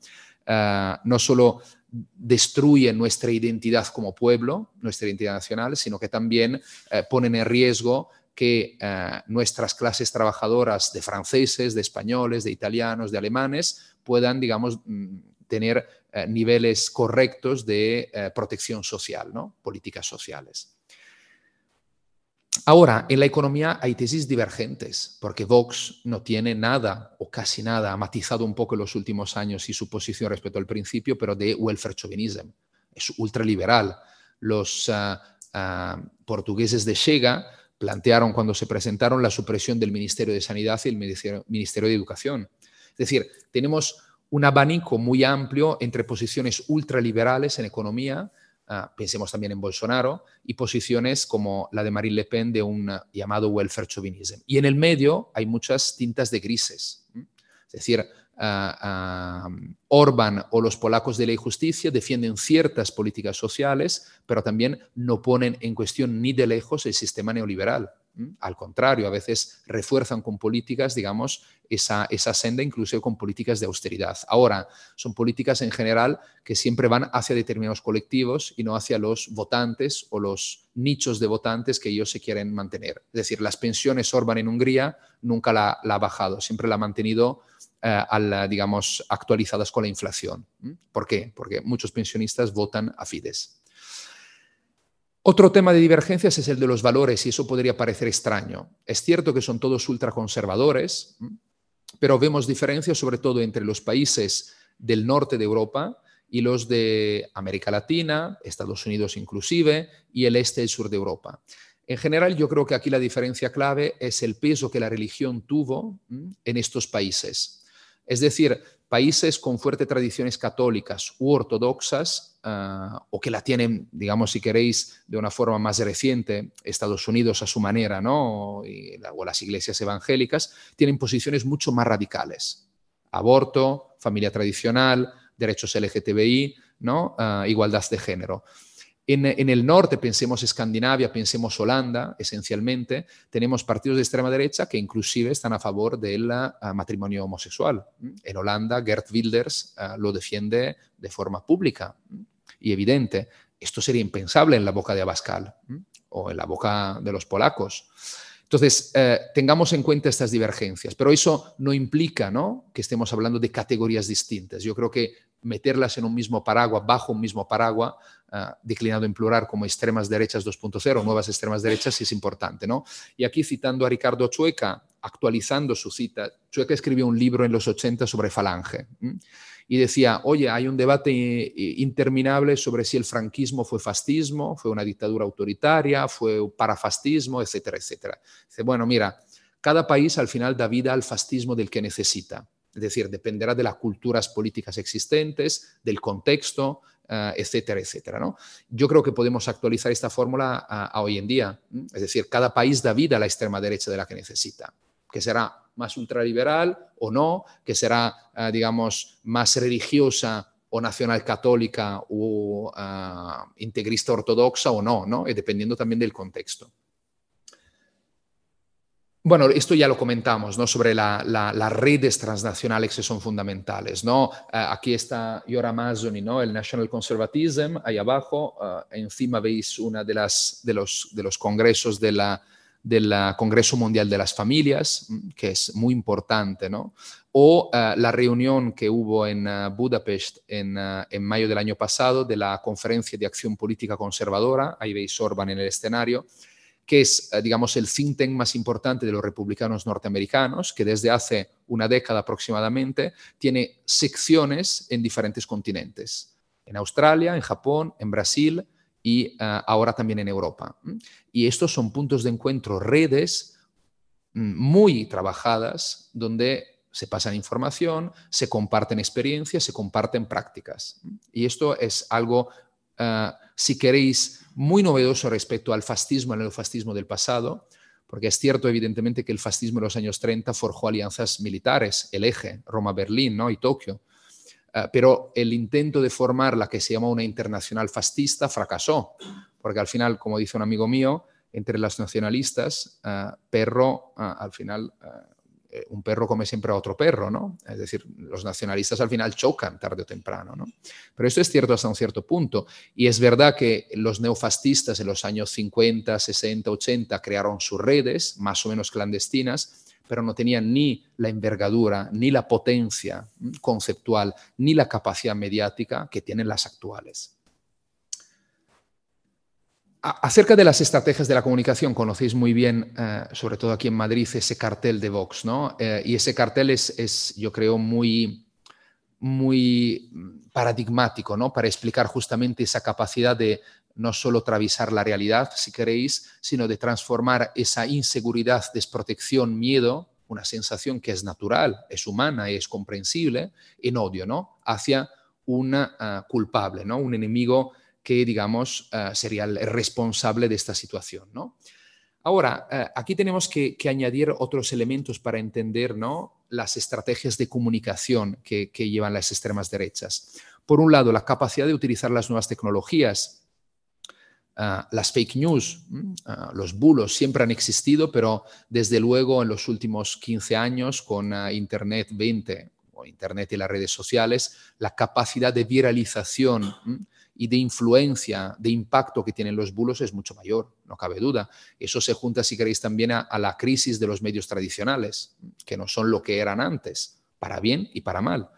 uh, no solo destruyen nuestra identidad como pueblo, nuestra identidad nacional, sino que también uh, ponen en riesgo que eh, nuestras clases trabajadoras de franceses, de españoles, de italianos, de alemanes puedan, digamos, mm, tener eh, niveles correctos de eh, protección social, ¿no? políticas sociales. Ahora, en la economía hay tesis divergentes, porque Vox no tiene nada o casi nada, ha matizado un poco en los últimos años y su posición respecto al principio, pero de welfare chauvinism. Es ultraliberal. Los portugueses de Chega plantearon cuando se presentaron la supresión del Ministerio de Sanidad y el Ministerio, de Educación. Es decir, tenemos un abanico muy amplio entre posiciones ultraliberales en economía, ah, pensemos también en Bolsonaro, y posiciones como la de Marine Le Pen de un llamado welfare chauvinism. Y en el medio hay muchas tintas de grises. Es decir, Orban o los polacos de ley y justicia defienden ciertas políticas sociales, pero también no ponen en cuestión ni de lejos el sistema neoliberal. Al contrario, a veces refuerzan con políticas, digamos, esa, esa senda, incluso con políticas de austeridad. Ahora, son políticas en general que siempre van hacia determinados colectivos y no hacia los votantes o los nichos de votantes que ellos se quieren mantener. Es decir, las pensiones Orban en Hungría nunca la ha bajado, siempre la ha mantenido eh, digamos, actualizadas con la inflación. ¿Por qué? Porque muchos pensionistas votan a Fidesz. Otro tema de divergencias es el de los valores y eso podría parecer extraño. Es cierto que son todos ultraconservadores, pero vemos diferencias sobre todo entre los países del norte de Europa y los de América Latina, Estados Unidos inclusive, y el este y el sur de Europa. En general, yo creo que aquí la diferencia clave es el peso que la religión tuvo en estos países. Es decir, países con fuertes tradiciones católicas u ortodoxas, ah, o que la tienen, digamos, si queréis, de una forma más reciente, Estados Unidos a su manera, ¿no? o las iglesias evangélicas, tienen posiciones mucho más radicales. Aborto, familia tradicional, derechos LGTBI, ¿no? Ah, igualdad de género. En, el norte, pensemos Escandinavia, pensemos Holanda, esencialmente, tenemos partidos de extrema derecha que inclusive están a favor del ah, matrimonio homosexual. En Holanda, Gert Wilders ah, lo defiende de forma pública y evidente. Esto sería impensable en la boca de Abascal o en la boca de los polacos. Entonces, eh, tengamos en cuenta estas divergencias, pero eso no implica ¿no? que estemos hablando de categorías distintas. Yo creo que meterlas en un mismo paraguas, bajo un mismo paraguas, ah, declinado en plural como extremas derechas 2.0, nuevas extremas derechas, es importante. ¿no? Y aquí citando a Ricardo Chueca, actualizando su cita, Chueca escribió un libro en los 80 sobre Falange y decía, oye, hay un debate interminable sobre si el franquismo fue fascismo, fue una dictadura autoritaria, fue parafascismo, etcétera, etcétera. Dice, bueno, mira, cada país al final da vida al fascismo del que necesita. Es decir, dependerá de las culturas políticas existentes, del contexto, eh, etcétera, etcétera. ¿no? Yo creo que podemos actualizar esta fórmula a, hoy en día. Es decir, cada país da vida a la extrema derecha de la que necesita, que será más ultraliberal o no, que será, eh, digamos, más religiosa o nacional católica o eh, integrista ortodoxa o no, ¿no? Y dependiendo también del contexto. Bueno, esto ya lo comentamos, ¿no? Sobre las redes transnacionales que son fundamentales, ¿no? Eh, aquí está Your Amazon, ¿no? El National Conservatism, ahí abajo, encima veis una de, las, de, los, de los congresos de la del Congreso Mundial de las Familias, mm, que es muy importante, ¿no? O eh, la reunión que hubo en eh, Budapest en, eh, en, mayo del año pasado de la Conferencia de Acción Política Conservadora, ahí veis Orban en el escenario, que es, digamos, el think tank más importante de los republicanos norteamericanos, que desde hace una década aproximadamente tiene secciones en diferentes continentes, en Australia, en Japón, en Brasil, y ah, ahora también en Europa. Y estos son puntos de encuentro, redes mm, muy trabajadas, donde se pasan información, se comparten experiencias, se comparten prácticas. Y esto es algo, ah, si queréis, muy novedoso respecto al fascismo, al neofascismo del pasado, porque es cierto, evidentemente, que el fascismo en los años 30 forjó alianzas militares, el eje, Roma-Berlín ¿no? y Tokio. Eh, pero el intento de formar la que se llama una internacional fascista fracasó, porque al final, como dice un amigo mío, entre las nacionalistas, eh, perro, eh, al final, un perro come siempre a otro perro, ¿no? Es decir, los nacionalistas al final chocan tarde o temprano, ¿no? Pero esto es cierto hasta un cierto punto. Y es verdad que los neofascistas en los años 50, 60, 80 crearon sus redes, más o menos clandestinas, pero no tenían ni la envergadura, ni la potencia conceptual, ni la capacidad mediática que tienen las actuales. Acerca de las estrategias de la comunicación, conocéis muy bien, eh, sobre todo aquí en Madrid, ese cartel de Vox, ¿no? Eh, y ese cartel es, es, yo creo, muy, muy paradigmático, ¿no? Para explicar justamente esa capacidad de no solo travisar la realidad, si queréis, sino de transformar esa inseguridad, desprotección, miedo, una sensación que es natural, es humana y es comprensible, en odio, ¿no? Hacia un ah, culpable, ¿no? Un enemigo que, digamos, ah, sería el responsable de esta situación, ¿no? Ahora, ah, aquí tenemos que, añadir otros elementos para entender ¿no? las estrategias de comunicación que, llevan las extremas derechas. Por un lado, la capacidad de utilizar las nuevas tecnologías Ah, las fake news, los bulos siempre han existido, pero desde luego en los últimos 15 años con Internet 20 o Internet y las redes sociales, la capacidad de viralización y de influencia, de impacto que tienen los bulos es mucho mayor, no cabe duda. Eso se junta, si queréis, también a, la crisis de los medios tradicionales, que no son lo que eran antes, para bien y para mal.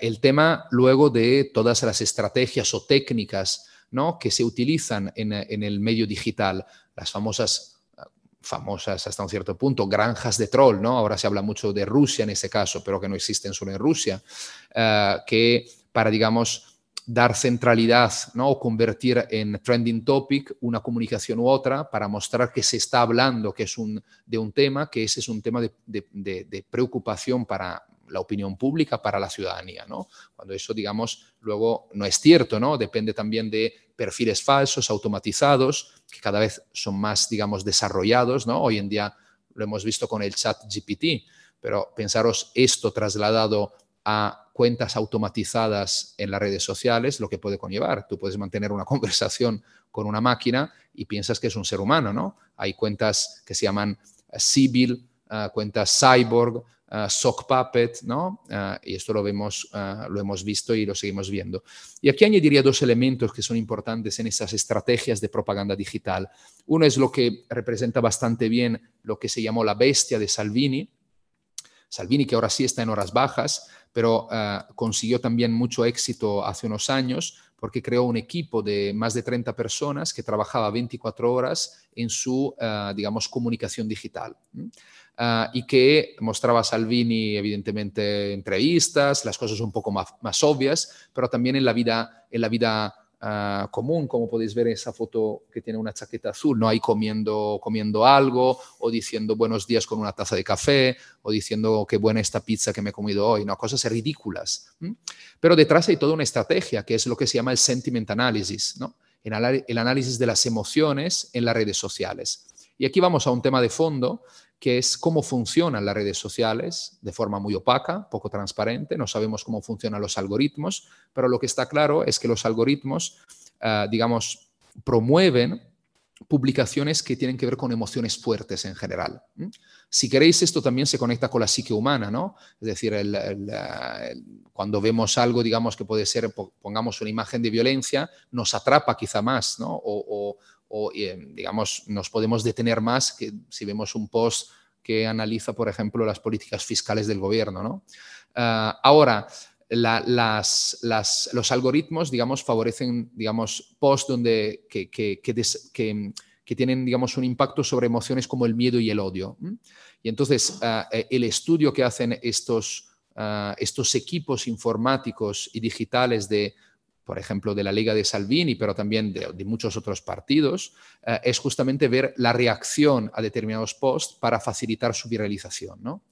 el tema luego de todas las estrategias o técnicas que se utilizan en, el medio digital, las famosas famosas hasta un cierto punto, granjas de troll, ¿no? Ahora se habla mucho de Rusia en ese caso, pero que no existen solo en Rusia, eh, que para, digamos, dar centralidad ¿no? convertir en trending topic una comunicación u otra para mostrar que se está hablando que es un, de un tema, que ese es un tema de, preocupación para la opinión pública para la ciudadanía, ¿no? Cuando eso, digamos, luego no es cierto, ¿no? Depende también de perfiles falsos, automatizados, que cada vez son más, digamos, desarrollados, ¿no? Hoy en día lo hemos visto con el chat GPT, pero pensaros esto trasladado a cuentas automatizadas en las redes sociales, lo que puede conllevar. Tú puedes mantener una conversación con una máquina y piensas que es un ser humano, ¿no? Hay cuentas que se llaman Sibyl, uh, cuentas Cyborg, uh, Sock Puppet, ¿no? Y esto lo, vemos, lo hemos visto y lo seguimos viendo. Y aquí añadiría dos elementos que son importantes en esas estrategias de propaganda digital. Uno es lo que representa bastante bien lo que se llamó la bestia de Salvini. Salvini, que ahora sí está en horas bajas, pero consiguió también mucho éxito hace unos años porque creó un equipo de más de 30 personas que trabajaba 24 horas en su, digamos, comunicación digital. Ah, y que mostraba a Salvini, evidentemente, entrevistas, las cosas un poco más, obvias, pero también en la vida, en la vida ah, común, como podéis ver en esa foto que tiene una chaqueta azul, ¿no? Ahí comiendo, comiendo algo, o diciendo buenos días con una taza de café, o diciendo qué buena esta pizza que me he comido hoy, ¿no? Cosas ridículas. Pero detrás hay toda una estrategia, que es lo que se llama el sentiment analysis, ¿no? el análisis de las emociones en las redes sociales. Y aquí vamos a un tema de fondo que es cómo funcionan las redes sociales de forma muy opaca, poco transparente, no sabemos cómo funcionan los algoritmos, pero lo que está claro es que los algoritmos, ah, digamos, promueven publicaciones que tienen que ver con emociones fuertes en general. Si queréis, esto también se conecta con la psique humana, ¿no? Es decir, cuando vemos algo, digamos, que puede ser, pongamos una imagen de violencia, nos atrapa quizá más, ¿no? o eh, digamos, nos podemos detener más que si vemos un post que analiza, por ejemplo, las políticas fiscales del gobierno. ¿no? Ah, ahora, las, los algoritmos, digamos, favorecen, digamos, posts donde, que, que, que, tienen, digamos, un impacto sobre emociones como el miedo y el odio. Y entonces, ah, eh, el estudio que hacen estos, ah, estos equipos informáticos y digitales de por ejemplo, de la Liga de Salvini, pero también de, muchos otros partidos, eh, es justamente ver la reacción a determinados posts para facilitar su viralización. ¿no?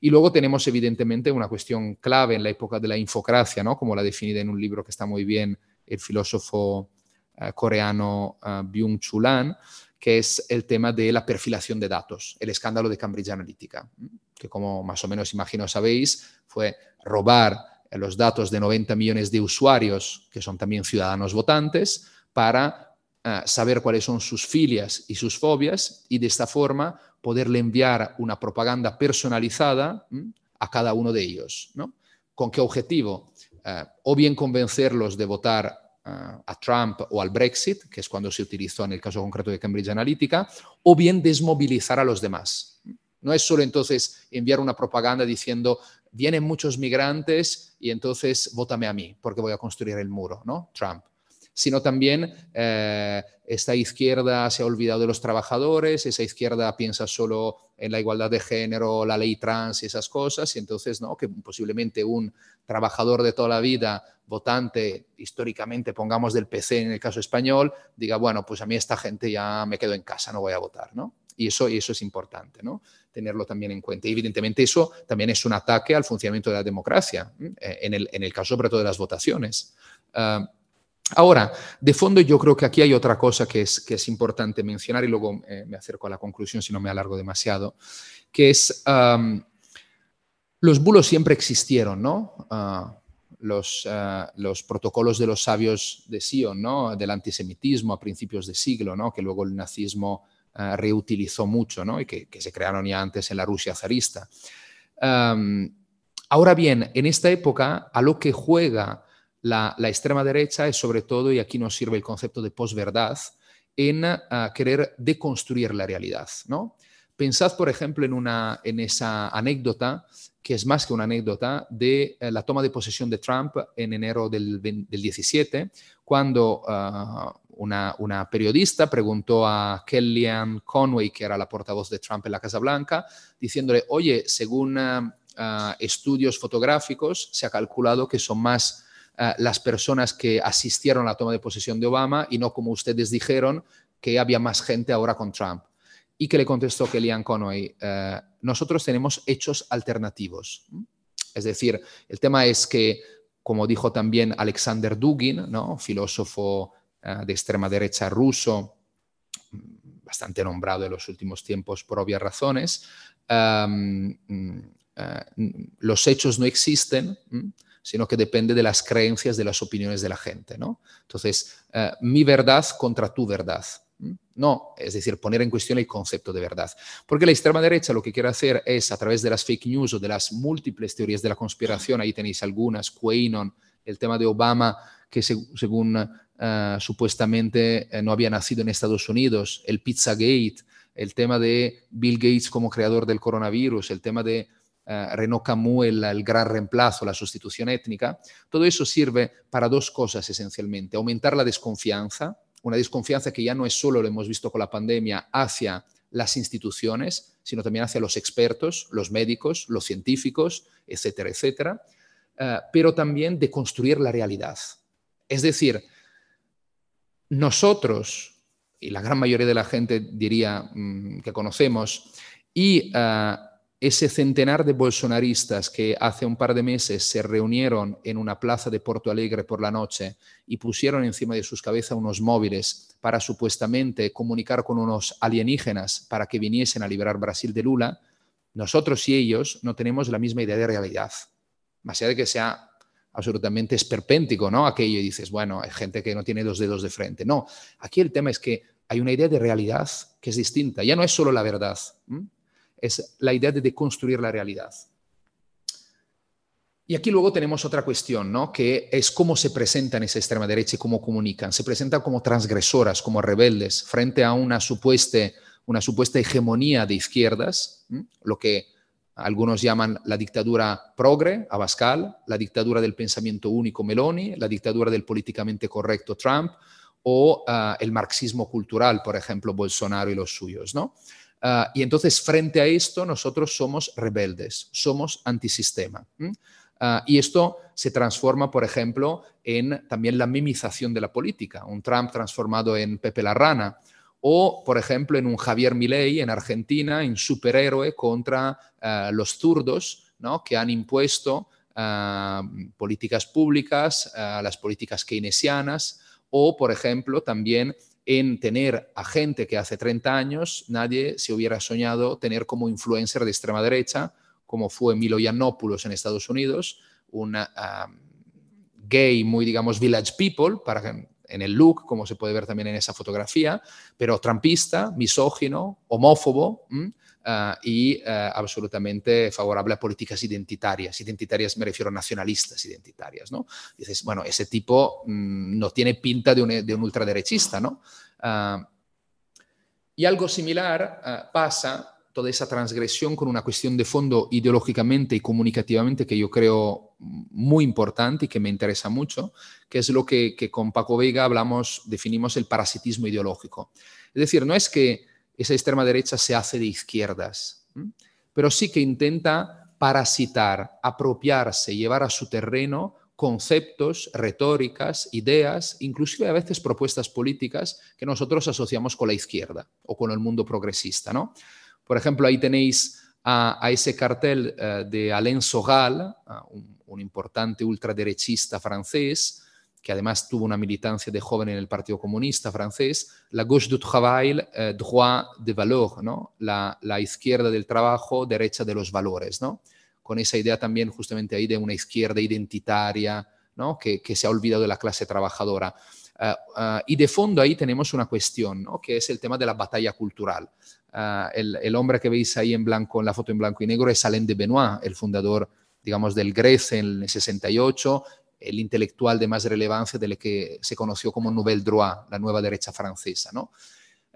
Y luego tenemos, evidentemente, una cuestión clave en la época de la infocracia, ¿no? como la definida en un libro que está muy bien el filósofo eh, coreano uh, Byung-Chul Han, que es el tema de la perfilación de datos, el escándalo de Cambridge Analytica, que como más o menos imagino sabéis, fue robar los datos de 90 millones de usuarios, que son también ciudadanos votantes, para eh, saber cuáles son sus filias y sus fobias y de esta forma poderle enviar una propaganda personalizada a cada uno de ellos. ¿no? ¿Con qué objetivo? Eh, o bien convencerlos de votar eh, a Trump o al Brexit, que es cuando se utilizó en el caso concreto de Cambridge Analytica, o bien desmovilizar a los demás. No es solo entonces enviar una propaganda diciendo vienen muchos migrantes y entonces vótame a mí porque voy a construir el muro, ¿no? Trump. Sino también eh, esta izquierda se ha olvidado de los trabajadores, esa izquierda piensa solo en la igualdad de género, la ley trans y esas cosas, y entonces, ¿no? Que posiblemente un trabajador de toda la vida, votante históricamente, pongamos del PC en el caso español, diga, bueno, pues a mí esta gente ya me quedo en casa, no voy a votar, ¿no? Y eso, y eso es importante, ¿no? Tenerlo también en cuenta. Y evidentemente eso también es un ataque al funcionamiento de la democracia, eh, en, el, en, el, caso sobre todo de las votaciones. Ah, ahora, de fondo yo creo que aquí hay otra cosa que es, que es importante mencionar y luego eh, me acerco a la conclusión si no me alargo demasiado, que es los bulos siempre existieron, ¿no? Ah, los, ah, los, protocolos de los sabios de Sion, ¿no? del antisemitismo a principios de siglo, ¿no? que luego el nazismo eh, reutilizó mucho ¿no? y que, se crearon ya antes en la Rusia zarista. ahora bien, en esta época a lo que juega la, extrema derecha es sobre todo, y aquí nos sirve el concepto de posverdad, en eh, querer deconstruir la realidad. ¿no? Pensad, por ejemplo, en, una, en esa anécdota, que es más que una anécdota, de eh, la toma de posesión de Trump en enero del, del 17, cuando una, periodista preguntó a Kellyanne Conway, que era la portavoz de Trump en la Casa Blanca, diciéndole, oye, según ah, ah, estudios fotográficos, se ha calculado que son más ah, las personas que asistieron a la toma de posesión de Obama y no como ustedes dijeron, que había más gente ahora con Trump. Y que le contestó Kellyanne Conway, nosotros tenemos hechos alternativos. Es decir, el tema es que, como dijo también Alexander Dugin, ¿no? filósofo eh, de extrema derecha ruso, bastante nombrado en los últimos tiempos por obvias razones, em, eh, los hechos no existen, sino que depende de las creencias, de las opiniones de la gente. ¿no? Entonces, eh, mi verdad contra tu verdad. No, es decir, poner en cuestión el concepto de verdad. Porque la extrema derecha lo que quiere hacer es, a través de las fake news o de las múltiples teorías de la conspiración, ahí tenéis algunas, QAnon, el tema de Obama, que según eh, supuestamente no había nacido en Estados Unidos, el Pizzagate, el tema de Bill Gates como creador del coronavirus, el tema de eh, Renault Camus, el, gran reemplazo, la sustitución étnica, todo eso sirve para dos cosas esencialmente. Aumentar la desconfianza, una desconfianza que ya no es solo, lo hemos visto con la pandemia, hacia las instituciones, sino también hacia los expertos, los médicos, los científicos, etcétera, etcétera, eh, pero también de construir la realidad. Es decir, nosotros, y la gran mayoría de la gente diría mm, que conocemos, y eh, ese centenar de bolsonaristas que hace un par de meses se reunieron en una plaza de Porto Alegre por la noche y pusieron encima de sus cabezas unos móviles para supuestamente comunicar con unos alienígenas para que viniesen a liberar Brasil de Lula, nosotros y ellos no tenemos la misma idea de realidad. Más allá de que sea absolutamente esperpéntico, ¿no? Aquello y dices, bueno, hay gente que no tiene dos dedos de frente. No, aquí el tema es que hay una idea de realidad que es distinta. Ya no es solo la verdad es la idea de deconstruir la realidad. Y aquí luego tenemos otra cuestión, ¿no? que es cómo se presentan esa extrema derecha y cómo comunican. Se presentan como transgresoras, como rebeldes, frente a una supuesta, una supuesta hegemonía de izquierdas, lo que algunos llaman la dictadura progre, Abascal, la dictadura del pensamiento único, Meloni, la dictadura del políticamente correcto, Trump, o ah, el marxismo cultural, por ejemplo, Bolsonaro y los suyos. ¿no? Ah, y entonces, frente a esto, nosotros somos rebeldes, somos antisistema. Ah, y esto se transforma, por ejemplo, en también la mimización de la política, un Trump transformado en Pepe la Rana, o, por ejemplo, en un Javier Milei en Argentina, en superhéroe contra ah, los zurdos, ¿no? que han impuesto políticas públicas, las políticas keynesianas, o, por ejemplo, también en tener a gente que hace 30 años nadie se hubiera soñado tener como influencer de extrema derecha, como fue Milo Yiannopoulos en Estados Unidos, un gay muy, digamos, village people, para, en el look, como se puede ver también en esa fotografía, pero trampista, misógino, homófobo ah, y ah, absolutamente favorable a políticas identitarias. Identitarias me refiero a nacionalistas identitarias, ¿no? Dices, bueno, ese tipo mm, no tiene pinta de un, de un ultraderechista, ¿no? Ah, y algo similar pasa toda esa transgresión con una cuestión de fondo ideológicamente y comunicativamente que yo creo muy importante y que me interesa mucho, que es lo que, con Paco Vega hablamos, definimos el parasitismo ideológico. Es decir, no es que esa extrema derecha se hace de izquierdas, pero sí que intenta parasitar, apropiarse, llevar a su terreno conceptos, retóricas, ideas, inclusive a veces propuestas políticas que nosotros asociamos con la izquierda o con el mundo progresista, ¿no? Por ejemplo, ahí tenéis a, ese cartel eh, de Alain Soral, un, importante ultraderechista francés, que además tuvo una militancia de joven en el Partido Comunista francés, la gauche du travail, eh, droit de valeur, ¿no? La, izquierda del trabajo, derecha de los valores, ¿no? con esa idea también justamente ahí de una izquierda identitaria, ¿no? que, se ha olvidado de la clase trabajadora. Eh, y de fondo ahí tenemos una cuestión, ¿no? que es el tema de la batalla cultural. Ah, el, hombre que veis ahí en blanco, en la foto en blanco y negro, es Alain de Benoit, el fundador, digamos, del Grece en el 68, el intelectual de más relevancia del que se conoció como Nouvelle Droit, la nueva derecha francesa. ¿no?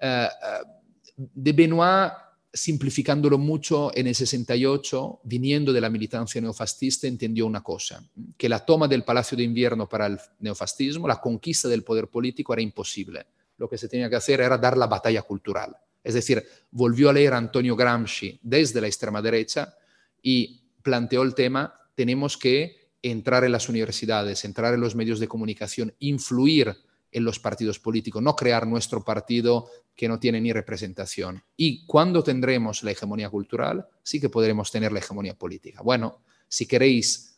Ah, de Benoit, simplificándolo mucho, en el 68, viniendo de la militancia neofascista, entendió una cosa, que la toma del Palacio de Invierno para el neofascismo, la conquista del poder político era imposible. Lo que se tenía que hacer era dar la batalla cultural. Es decir, volvió a leer a Antonio Gramsci desde la extrema derecha y planteó el tema, tenemos que entrar en las universidades, entrar en los medios de comunicación, influir en los partidos políticos, no crear nuestro partido que no tiene ni representación. Y cuando tendremos la hegemonía cultural, sí que podremos tener la hegemonía política. Bueno, si queréis,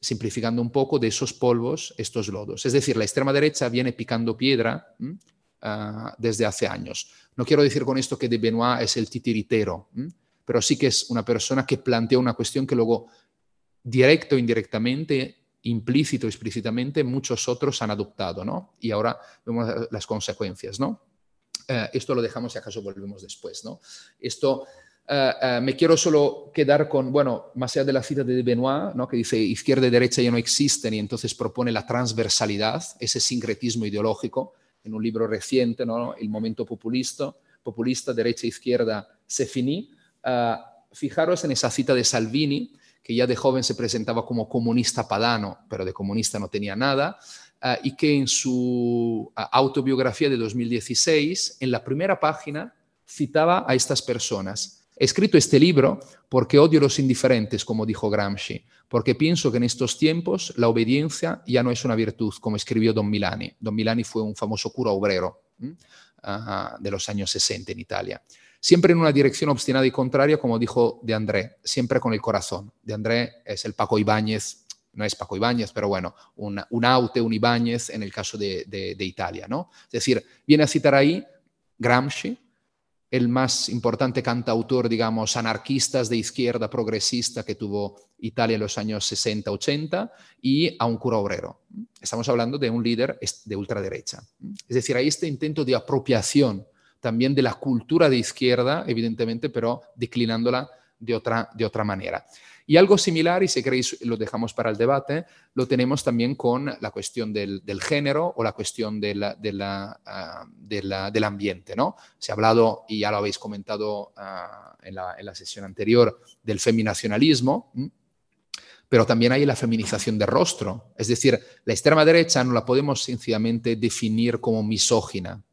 simplificando un poco, de esos polvos, estos lodos. Es decir, la extrema derecha viene picando piedra ah, desde hace años. No quiero decir con esto que de Benoit es el titiritero, pero sí que es una persona que plantea una cuestión que luego, directo o indirectamente, implícito, explícitamente, muchos otros han adoptado, ¿no? Y ahora vemos las consecuencias, ¿no? Eh, esto lo dejamos si acaso volvemos después, ¿no? Esto eh, eh, me quiero solo quedar con, bueno, más allá de la cita de Benoit, ¿no? que dice izquierda y derecha ya no existen y entonces propone la transversalidad, ese sincretismo ideológico, en un libro reciente, ¿no? El momento populista, populista derecha e izquierda se finí. Fijaros en esa cita de Salvini, que ya de joven se presentaba como comunista padano, pero de comunista no tenía nada, eh, y que en su eh, autobiografía de 2016, en la primera página, citaba a estas personas. He escrito este libro porque odio los indiferentes, como dijo Gramsci, porque pienso que en estos tiempos la obediencia ya no es una virtud, como escribió Don Milani. Don Milani fue un famoso cura obrero de los años 60 en Italia siempre en una dirección obstinada y contraria, como dijo de André, siempre con el corazón. De André es el Paco Ibáñez, no es Paco Ibáñez, pero bueno, un, un Aute, un Ibáñez en el caso de, de, Italia, ¿no? Es decir, viene a citar ahí Gramsci, el más importante cantautor, digamos, anarquistas de izquierda progresista que tuvo Italia en los años 60-80 y a un cura obrero. Estamos hablando de un líder de ultraderecha. Es decir, hay este intento de apropiación también de la cultura de izquierda, evidentemente, pero declinándola de otra, de otra manera. Y algo similar, y si queréis lo dejamos para el debate, lo tenemos también con la cuestión del, género o la cuestión de ah, del ambiente. ¿no? Se ha hablado, y ya lo habéis comentado ah, en, la, sesión anterior, del feminacionalismo, pero también hay la feminización del rostro. Es decir, la extrema derecha no la podemos sencillamente definir como misógina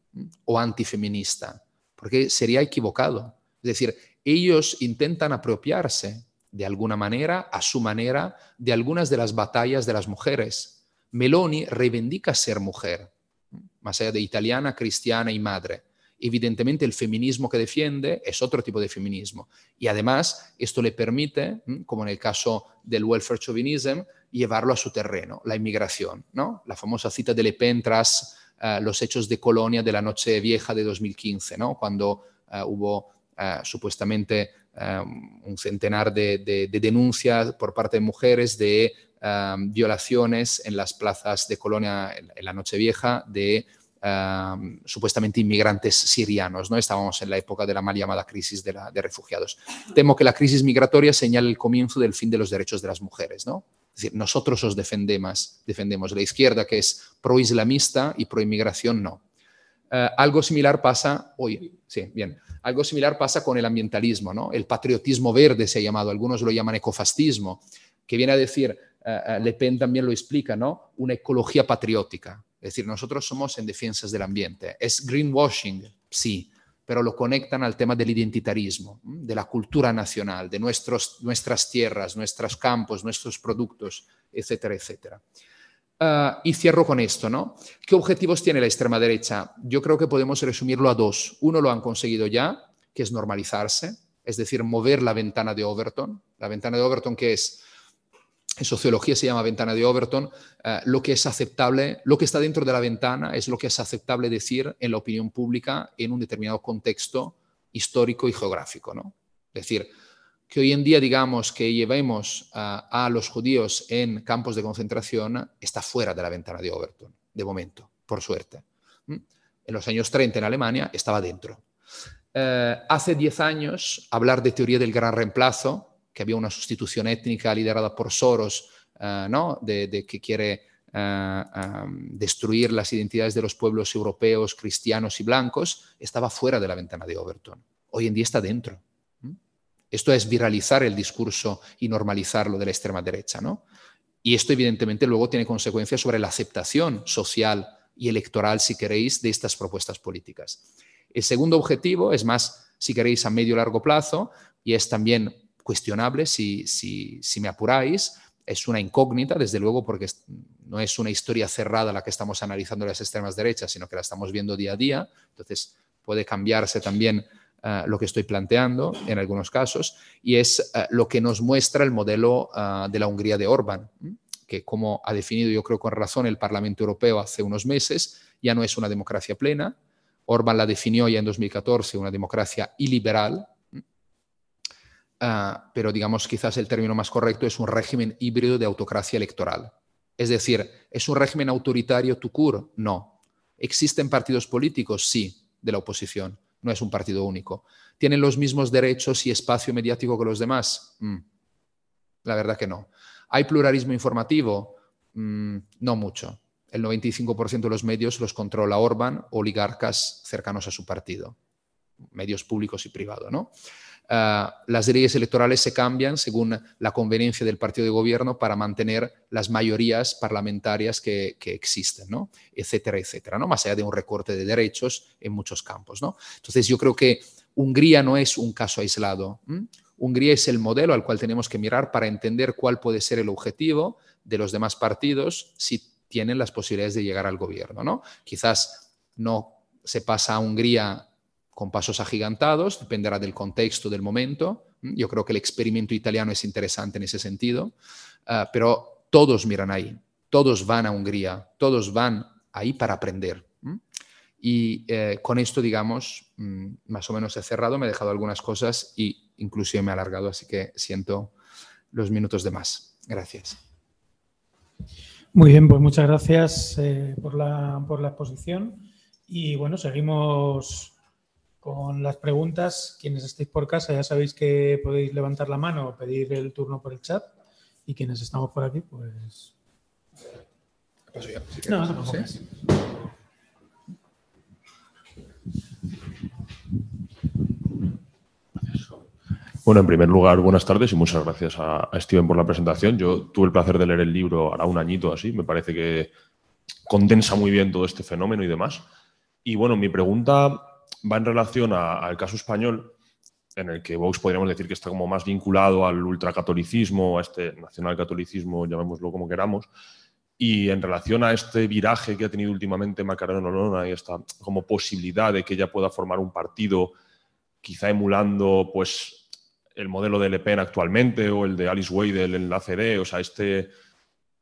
o antifeminista, porque sería equivocado. Es decir, ellos intentan apropiarse de alguna manera, a su manera, de algunas de las batallas de las mujeres. Meloni reivindica ser mujer, más allá de italiana, cristiana y madre. Evidentemente el feminismo que defiende es otro tipo de feminismo. Y además esto le permite, como en el caso del welfare chauvinism, llevarlo a su terreno, la inmigración. ¿no? La famosa cita de Le Pen tras eh, los hechos de Colonia de la Noche Vieja de 2015, ¿no? cuando eh, hubo eh, supuestamente un centenar de, denuncias por parte de mujeres de violaciones en las plazas de Colonia en, la Noche Vieja de supuestamente inmigrantes sirianos. ¿no? Estábamos en la época de la mal llamada crisis de, de refugiados. Temo que la crisis migratoria señale el comienzo del fin de los derechos de las mujeres. ¿no? Es decir, nosotros os defendemos, defendemos la izquierda que es pro-islamista y pro-inmigración no. Eh, algo similar pasa, hoy, sí, bien, algo similar pasa con el ambientalismo, ¿no? El patriotismo verde se ha llamado, algunos lo llaman ecofascismo, que viene a decir, eh, Le Pen también lo explica, ¿no? Una ecología patriótica. Es decir, nosotros somos en defensas del ambiente. ¿Es greenwashing? Sí pero lo conectan al tema del identitarismo, de la cultura nacional, de nuestros, nuestras tierras, nuestros campos, nuestros productos, etcétera, etcétera. Ah, y cierro con esto, ¿no? ¿Qué objetivos tiene la extrema derecha? Yo creo que podemos resumirlo a dos. Uno lo han conseguido ya, que es normalizarse, es decir, mover la ventana de Overton. La ventana de Overton que es en sociología se llama ventana de Overton, eh, lo que es aceptable, lo que está dentro de la ventana es lo que es aceptable decir en la opinión pública en un determinado contexto histórico y geográfico. ¿no? Es decir, que hoy en día digamos que llevemos a los judíos en campos de concentración está fuera de la ventana de Overton, de momento, por suerte. En los años 30 en Alemania estaba dentro. Eh, hace 10 años, hablar de teoría del gran reemplazo que había una sustitución étnica liderada por Soros, eh, ¿no? de, que quiere eh, destruir las identidades de los pueblos europeos, cristianos y blancos, estaba fuera de la ventana de Overton. Hoy en día está dentro. Esto es viralizar el discurso y normalizarlo de la extrema derecha. ¿no? Y esto evidentemente luego tiene consecuencias sobre la aceptación social y electoral, si queréis, de estas propuestas políticas. El segundo objetivo es más, si queréis, a medio largo plazo, y es también cuestionable si, si, me apuráis. Es una incógnita, desde luego, porque no es una historia cerrada la que estamos analizando las extremas derechas, sino que la estamos viendo día a día. Entonces, puede cambiarse también eh, lo que estoy planteando en algunos casos, y es eh, lo que nos muestra el modelo eh, de la Hungría de Orbán, que como ha definido yo creo con razón el Parlamento Europeo hace unos meses, ya no es una democracia plena. Orbán la definió ya en 2014 una democracia iliberal, pero digamos quizás el término más correcto es un régimen híbrido de autocracia electoral. Es decir, ¿es un régimen autoritario tu No. ¿Existen partidos políticos? Sí, de la oposición no es un partido único. ¿Tienen los mismos derechos y espacio mediático que los demás? Mm. La verdad que no. ¿Hay pluralismo informativo? Mm, no mucho. El 95% de los medios los controla Orban, oligarcas cercanos a su partido, medios públicos y privados, ¿no? Ah, las leyes electorales se cambian según la conveniencia del partido de gobierno para mantener las mayorías parlamentarias que, existen, ¿no? etcétera, etcétera, ¿no? más allá de un recorte de derechos en muchos campos. ¿no? Entonces yo creo que Hungría no es un caso aislado. Hungría es el modelo al cual tenemos que mirar para entender cuál puede ser el objetivo de los demás partidos si tienen las posibilidades de llegar al gobierno. ¿no? Quizás no se pasa a Hungría con pasos agigantados, dependerá del contexto, del momento. Yo creo que el experimento italiano es interesante en ese sentido, ah, pero todos miran ahí, todos van a Hungría, todos van ahí para aprender. Y eh, con esto, digamos, mm, más o menos he cerrado, me he dejado algunas cosas y inclusive me he alargado, así que siento los minutos de más. Gracias. Muy bien, pues muchas gracias eh, por, la, por la exposición. Y bueno, seguimos con las preguntas. Quienes estéis por casa ya sabéis que podéis levantar la mano o pedir el turno por el chat. Y quienes estamos por aquí, pues... no, no Bueno, en primer lugar, buenas tardes y muchas gracias a, Steven por la presentación. Yo tuve el placer de leer el libro ahora un añito así, me parece que condensa muy bien todo este fenómeno y demás. Y bueno, mi pregunta va en relación al caso español, en el que Vox podríamos decir que está como más vinculado al ultracatolicismo, a este nacionalcatolicismo, llamémoslo como queramos, y en relación a este viraje que ha tenido últimamente Macarena Olona y esta como posibilidad de que ella pueda formar un partido, quizá emulando pues el modelo de Le Pen actualmente o el de Alice Weidel en la CD, o sea, este,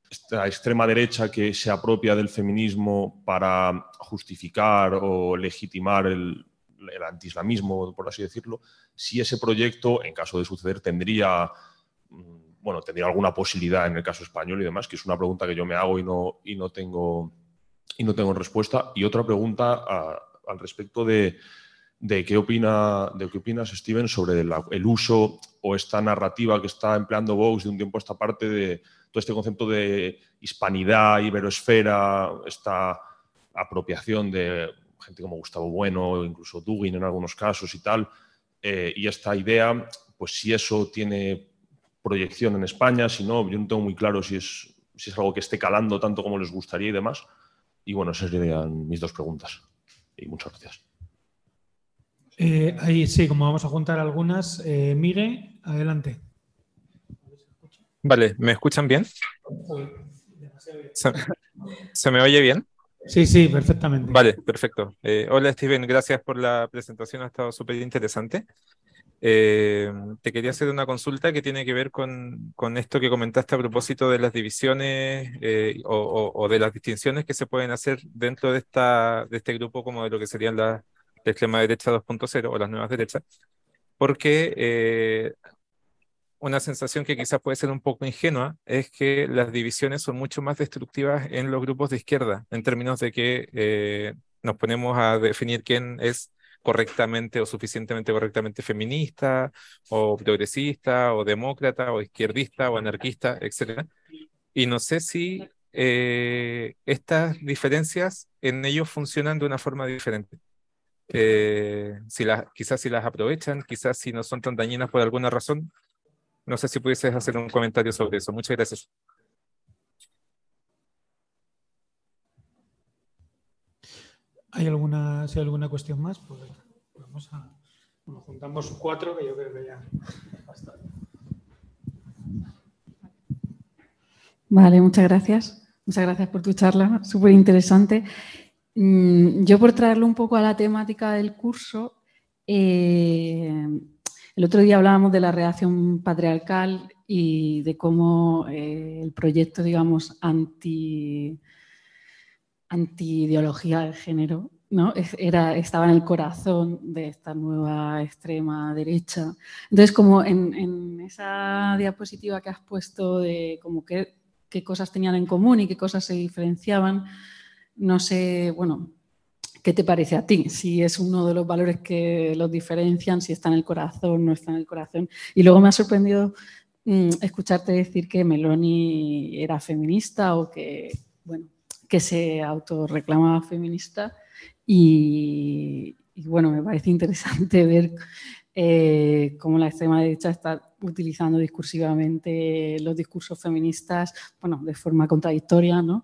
esta extrema derecha que se apropia del feminismo para justificar o legitimar el, el antiislamismo, por así decirlo, si ese proyecto, en caso de suceder, tendría, mm, bueno, tendría alguna posibilidad en el caso español y demás, que es una pregunta que yo me hago y no, y no, tengo, y no tengo respuesta. Y otra pregunta al respecto de, qué, opina, de qué opinas, Steven, sobre el uso o esta narrativa que está empleando Vox de un tiempo a esta parte de todo este concepto de hispanidad, iberosfera, esta apropiación de gente como Gustavo Bueno, incluso Dugin en algunos casos y tal. Eh, y esta idea, pues si eso tiene proyección en España, si no, yo no tengo muy claro si es, si es algo que esté calando tanto como les gustaría y demás. Y bueno, esas serían mis dos preguntas. Y muchas gracias. Eh, ahí sí, como vamos a juntar algunas, eh, Mire, adelante. Vale, ¿me escuchan bien? ¿Se me oye bien? Sí, sí, perfectamente. Vale, perfecto. Eh, hola Steven, gracias por la presentación, ha estado súper interesante. Eh, te quería hacer una consulta que tiene que ver con, con esto que comentaste a propósito de las divisiones eh, o, o, de las distinciones que se pueden hacer dentro de, esta, de este grupo como de lo que serían la, la extrema derecha 2.0 o las nuevas derechas, porque una sensación que quizás puede ser un poco ingenua es que las divisiones son mucho más destructivas en los grupos de izquierda, en términos de que eh, nos ponemos a definir quién es correctamente o suficientemente correctamente feminista o progresista o demócrata o izquierdista o anarquista, etc. Y no sé si eh, estas diferencias en ellos funcionan de una forma diferente. Eh, si las, quizás si las aprovechan, quizás si no son tan dañinas por alguna razón, no sé si pudieses hacer un comentario sobre eso. Muchas gracias. ¿Hay alguna, si hay alguna cuestión más? Pues vamos a, nos juntamos cuatro, que yo creo que ya Vale, muchas gracias. Muchas gracias por tu charla, súper interesante. Mm, yo por traerlo un poco a la temática del curso, Eh, el otro día hablábamos de la reacción patriarcal y de cómo eh, el proyecto, digamos, anti, anti ideología de género ¿no? Era, estaba en el corazón de esta nueva extrema derecha. Entonces, como en, esa diapositiva que has puesto de como qué, cosas tenían en común y qué cosas se diferenciaban, no sé, bueno, ¿qué te parece a ti? Si es uno de los valores que los diferencian, si está en el corazón, no está en el corazón. Y luego me ha sorprendido mm, escucharte decir que Meloni era feminista o que, bueno, que se autorreclamaba feminista y, bueno, me parece interesante ver eh, cómo la extrema derecha está utilizando discursivamente los discursos feministas, bueno, de forma contradictoria, ¿no?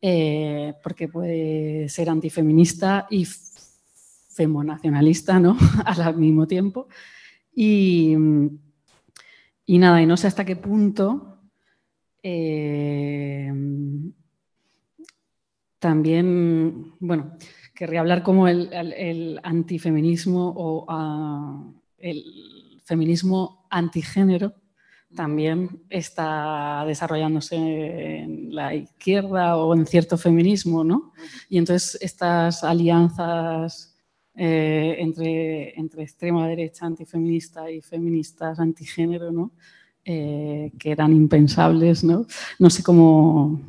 Eh, porque puede ser antifeminista y femonacionalista, ¿no? Al mismo tiempo. Y, y, nada, y no sé hasta qué punto eh, también, bueno, querría hablar como el, antifeminismo o ah, el feminismo antigénero también está desarrollándose en la izquierda o en cierto feminismo, ¿no? Y entonces estas alianzas eh, entre, entre extrema derecha antifeminista y feministas antigénero, ¿no? Eh, que eran impensables, ¿no? No sé cómo...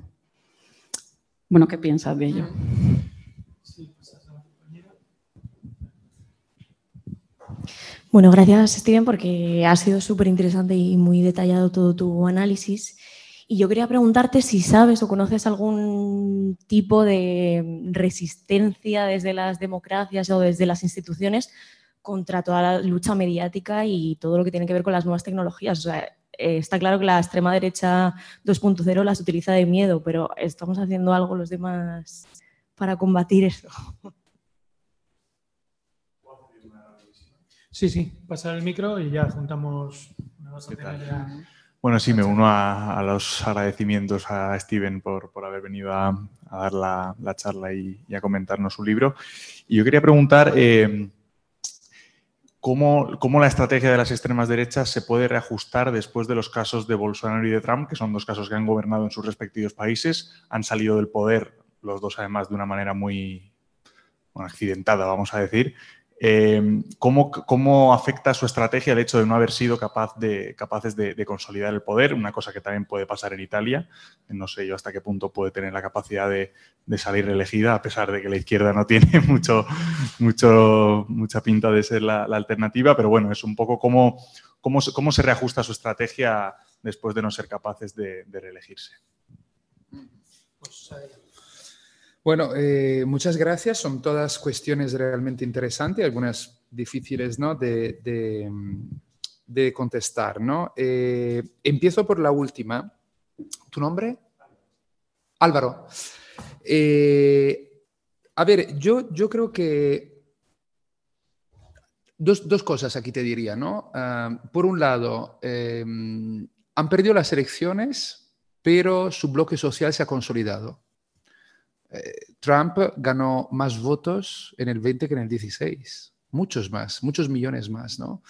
Bueno, ¿qué piensas de ello? Bueno, gracias Steven porque ha sido súper interesante y muy detallado todo tu análisis. Y yo quería preguntarte si sabes o conoces algún tipo de resistencia desde las democracias o desde las instituciones contra toda la lucha mediática y todo lo que tiene que ver con las nuevas tecnologías. Eh, está claro que la extrema derecha 2.0 las utiliza de miedo, pero ¿estamos haciendo algo los demás para combatir eso? Sí, sí, pasar el micro y ya juntamos. Bueno, sí, me uno a, los agradecimientos a Steven por, haber venido a, dar la, charla y, a comentarnos su libro. Y yo quería preguntar eh, ¿cómo, ¿cómo, la estrategia de las extremas derechas se puede reajustar después de los casos de Bolsonaro y de Trump, que son dos casos que han gobernado en sus respectivos países, han salido del poder, los dos además de una manera muy accidentada, vamos a decir, Em, ¿cómo, afecta su estrategia el hecho de no haber sido capaz de, capaces de, consolidar el poder? Una cosa que también puede pasar en Italia. No sé yo hasta qué punto puede tener la capacidad de, salir reelegida, a pesar de que la izquierda no tiene mucho, mucho, mucha pinta de ser la, alternativa. Pero bueno, es un poco cómo, cómo, cómo, se reajusta su estrategia después de no ser capaces de, reelegirse. Pues, bueno, eh, muchas gracias. Son todas cuestiones realmente interesantes, algunas difíciles ¿no? de, contestar. ¿no? Eh, empiezo por la última. ¿Tu nombre? Álvaro. Eh, a ver, yo, yo creo que dos, dos, cosas aquí te diría. ¿no? Ah, por un lado, han perdido las elecciones, pero su bloque social se ha consolidado. Eh, Trump ganó más votos en el 20 que en el 16, muchos más, muchos millones más, ¿no?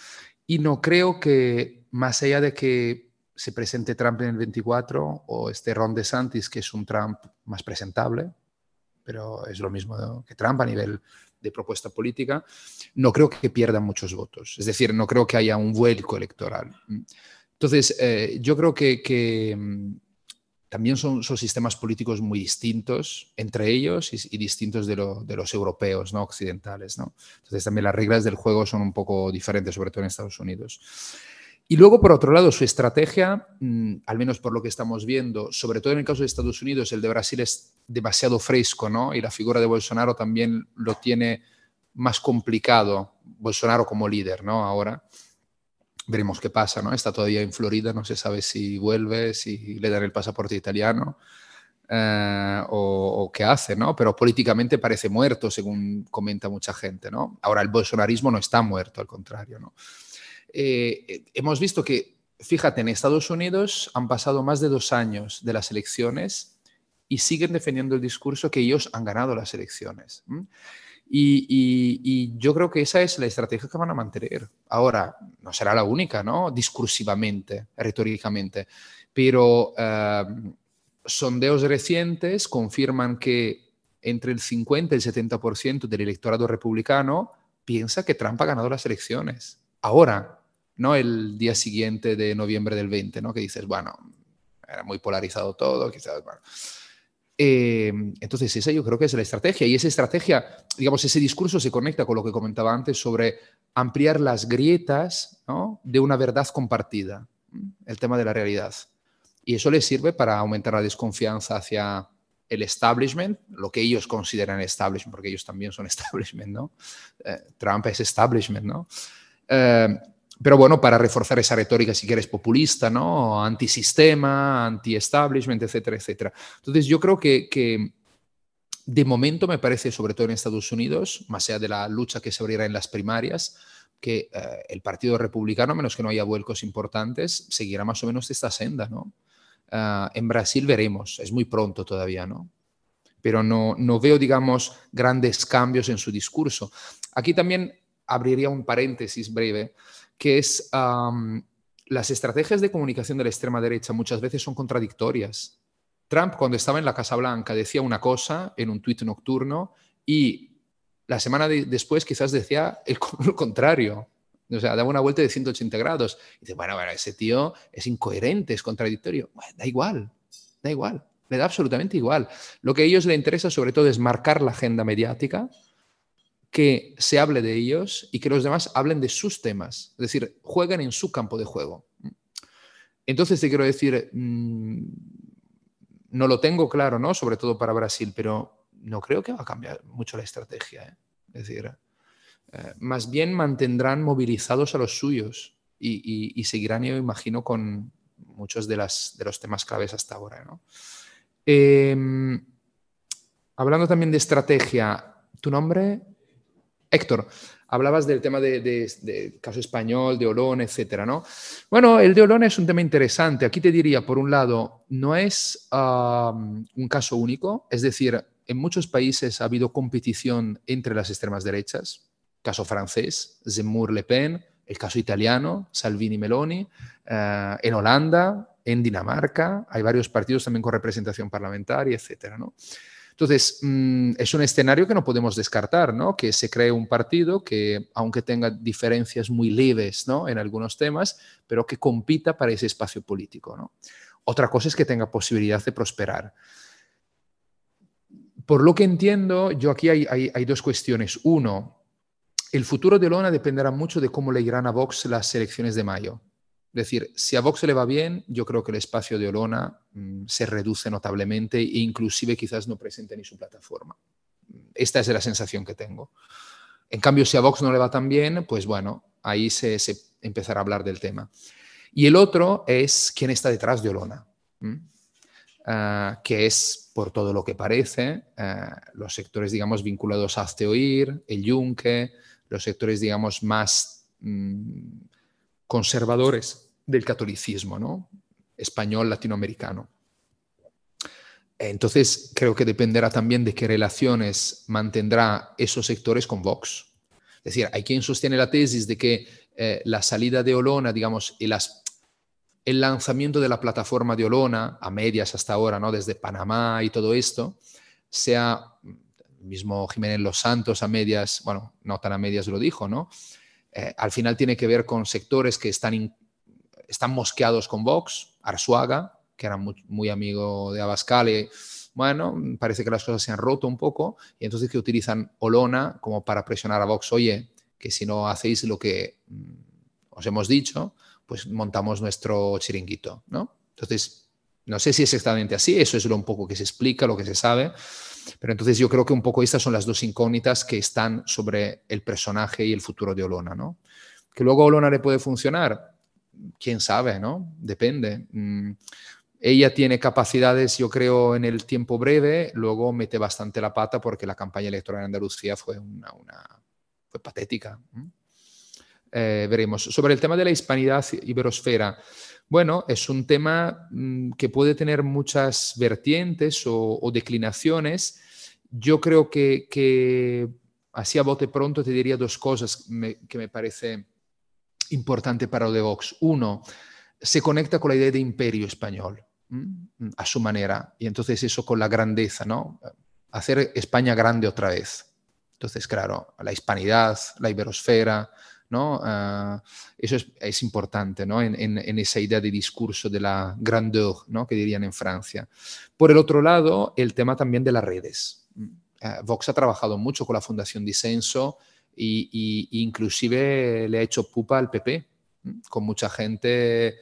Y no creo que más allá de que se presente Trump en el 24 o este Ron DeSantis, que es un Trump más presentable, pero es lo mismo que Trump a nivel de propuesta política, no creo que pierdan muchos votos. Es decir, no creo que haya un vuelco electoral. Entonces, eh, yo creo que, que también son, son, sistemas políticos muy distintos entre ellos y, distintos de, los europeos, ¿no? occidentales. ¿no? Entonces también las reglas del juego son un poco diferentes, sobre todo en Estados Unidos. Y luego, por otro lado, su estrategia, mm, al menos por lo que estamos viendo, sobre todo en el caso de Estados Unidos, el de Brasil es demasiado fresco, ¿no? Y la figura de Bolsonaro también lo tiene más complicado, Bolsonaro como líder, ¿no? Ahora veremos qué pasa, ¿no? Está todavía en Florida, no se sabe si vuelve, si le dan el pasaporte italiano eh, o, qué hace, ¿no? Pero políticamente parece muerto, según comenta mucha gente, ¿no? Ahora el bolsonarismo no está muerto, al contrario, ¿no? Eh, hemos visto que, fíjate, en Estados Unidos han pasado más de dos años de las elecciones y siguen defendiendo el discurso que ellos han ganado las elecciones. Y, yo creo que esa es la estrategia que van a mantener. Ahora, no será la única, ¿no? Discursivamente, retóricamente, pero eh, sondeos recientes confirman que entre el 50 y el 70% del electorado republicano piensa que Trump ha ganado las elecciones. Ahora, no el día siguiente de noviembre del 20, ¿no? Que dices, bueno, era muy polarizado todo, quizás, bueno. Eh, entonces, esa yo creo que es la estrategia. Y esa estrategia, digamos, ese discurso se conecta con lo que comentaba antes sobre ampliar las grietas de una verdad compartida, el tema de la realidad. Y eso les sirve para aumentar la desconfianza hacia el establishment, lo que ellos consideran establishment, porque ellos también son establishment, ¿no? Eh, Trump es establishment, ¿no? Eh, pero bueno, para reforzar esa retórica, si quieres, populista, ¿no? Antisistema, anti-establishment, etcétera, etcétera. Entonces, yo creo que, que, de momento me parece, sobre todo en Estados Unidos, más allá de la lucha que se abrirá en las primarias, que eh, el Partido Republicano, menos que no haya vuelcos importantes, seguirá más o menos esta senda, ¿no? Ah, en Brasil veremos, es muy pronto todavía, ¿no? Pero no, no veo, digamos, grandes cambios en su discurso. Aquí también abriría un paréntesis breve, que es las estrategias de comunicación de la extrema derecha muchas veces son contradictorias. Trump, cuando estaba en la Casa Blanca, decía una cosa en un tuit nocturno y la semana después quizás decía el, contrario. O sea, daba una vuelta de 180 grados. Y dice, bueno, bueno, ese tío es incoherente, es contradictorio. da igual, da igual, le da absolutamente igual. Lo que a ellos les interesa sobre todo es marcar la agenda mediática, que se hable de ellos y que los demás hablen de sus temas. Es decir, jueguen en su campo de juego. Entonces te quiero decir, mm, no lo tengo claro, ¿no? Sobre todo para Brasil, pero no creo que va a cambiar mucho la estrategia. ¿eh? Es decir, eh, más bien mantendrán movilizados a los suyos y, seguirán, yo imagino, con muchos de, las, de los temas claves hasta ahora. Em, hablando también de estrategia, ¿tu nombre? Héctor, hablabas del tema de, caso español, de Olón, etcétera, ¿no? Bueno, el de Olón es un tema interesante. Aquí te diría, por un lado, no es un caso único, es decir, en muchos países ha habido competición entre las extremas derechas, caso francés, Zemmour Le Pen, el caso italiano, Salvini Meloni, eh, en Holanda, en Dinamarca, hay varios partidos también con representación parlamentaria, etcétera, ¿no? Entonces, mm, es un escenario que no podemos descartar, ¿no? Que se cree un partido que, aunque tenga diferencias muy leves, ¿no? En algunos temas, pero que compita para ese espacio político, ¿no? Otra cosa es que tenga posibilidad de prosperar. Por lo que entiendo, yo aquí hay, hay dos cuestiones. Uno, el futuro de Lona dependerá mucho de cómo le irán a Vox las elecciones de mayo. Es decir, si a Vox le va bien, yo creo que el espacio de Olona mm, se reduce notablemente e inclusive quizás no presente ni su plataforma. Esta es la sensación que tengo. En cambio, si a Vox no le va tan bien, pues bueno, ahí se, empezará a hablar del tema. Y el otro es quién está detrás de Olona, ah, que es, por todo lo que parece, ah, los sectores, digamos, vinculados a Oír, el Yunque, los sectores, digamos, más mm, conservadores del catolicismo, ¿no? Español, latinoamericano. Entonces, creo que dependerá también de qué relaciones mantendrá esos sectores con Vox. Es decir, hay quien sostiene la tesis de que eh, la salida de Olona, digamos, y el lanzamiento de la plataforma de Olona, a medias hasta ahora, ¿no? desde Panamá y todo esto, sea mismo Jiménez Los Santos a medias, bueno, no tan a medias lo dijo, ¿no? Eh, al final tiene que ver con sectores que están, están mosqueados con Vox, Arzuaga, que era muy, amigo de Abascal, y bueno, parece que las cosas se han roto un poco, y entonces que utilizan Olona como para presionar a Vox, oye, que si no hacéis lo que mm, os hemos dicho, pues montamos nuestro chiringuito, ¿no? Entonces, no sé si es exactamente así, eso es lo un poco que se explica, lo que se sabe, pero entonces yo creo que un poco estas son las dos incógnitas que están sobre el personaje y el futuro de Olona, ¿no? Que luego Olona le puede funcionar, quién sabe, ¿no? Depende. Mm, ella tiene capacidades, yo creo, en el tiempo breve, luego mete bastante la pata porque la campaña electoral en Andalucía fue una, fue patética. Eh, veremos. Sobre el tema de la hispanidad iberosfera, bueno, es un tema mm, que puede tener muchas vertientes o, declinaciones. Yo creo que, así a bote pronto te diría dos cosas que me parece importante para lo de Vox. Uno, se conecta con la idea de imperio español a su manera y entonces eso con la grandeza, ¿no? Hacer España grande otra vez. Entonces, claro, la hispanidad, la iberosfera, ¿no? Ah, eso es, importante ¿no? En, esa idea de discurso de la grandeur, ¿no? que dirían en Francia. Por el otro lado, el tema también de las redes. Ah, Vox ha trabajado mucho con la Fundación Disenso e inclusive le ha hecho pupa al PP, con mucha gente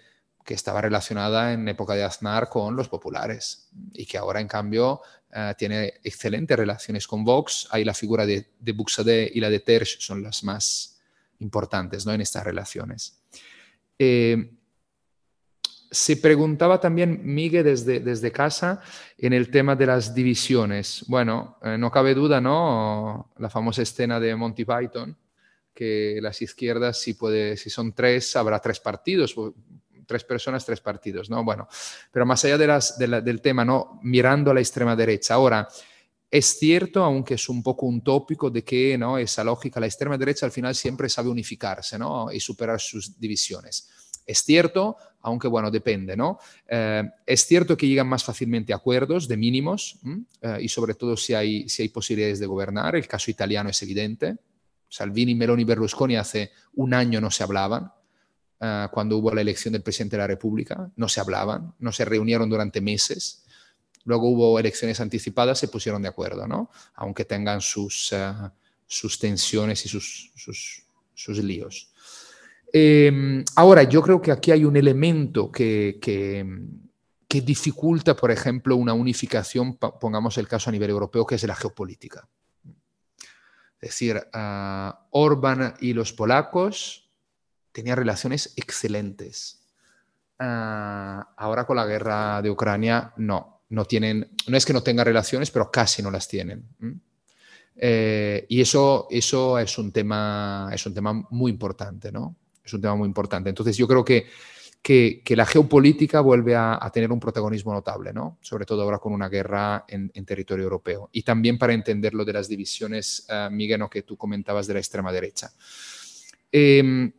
que estaba relacionada en época de Aznar con los populares y que ahora en cambio eh, tiene excelentes relaciones con Vox. Ahí la figura de, de y la de Tersch son las más importantes ¿no? en estas relaciones. Eh, se preguntaba también Miguel desde, desde casa en el tema de las divisiones. Bueno, eh, no cabe duda, ¿no? La famosa escena de Monty Python, que las izquierdas, si, puede, si son tres, habrá tres partidos tres personas, tres partidos, ¿no? Bueno, pero más allá de las, del tema, ¿no? Mirando a la extrema derecha. Ahora, es cierto, aunque es un poco un tópico, de que ¿no? esa lógica, la extrema derecha al final siempre sabe unificarse ¿no? y superar sus divisiones. Es cierto, aunque bueno, depende, ¿no? Eh, es cierto que llegan más fácilmente a acuerdos de mínimos eh, y sobre todo si hay, si hay posibilidades de gobernar. El caso italiano es evidente. Salvini, Meloni, Berlusconi hace un año no se hablaban. Ah, cuando hubo la elección del presidente de la República, no se hablaban, no se reunieron durante meses. Luego hubo elecciones anticipadas, se pusieron de acuerdo, ¿no? Aunque tengan sus, ah, sus tensiones y sus, sus, líos. Em, ahora, yo creo que aquí hay un elemento que, que, dificulta, por ejemplo, una unificación, pongamos el caso a nivel europeo, que es la geopolítica. Es decir, uh, Orban y los polacos tenía relaciones excelentes. Ah, ahora con la guerra de Ucrania, no, no tienen, no es que no tengan relaciones, pero casi no las tienen. Eh, y eso, eso es, un tema, es un tema muy importante, ¿no? Es un tema muy importante. Entonces yo creo que, que, la geopolítica vuelve a, tener un protagonismo notable, ¿no? Sobre todo ahora con una guerra en, territorio europeo. Y también para entender lo de las divisiones, uh, Miguel, que tú comentabas de la extrema derecha. Eh,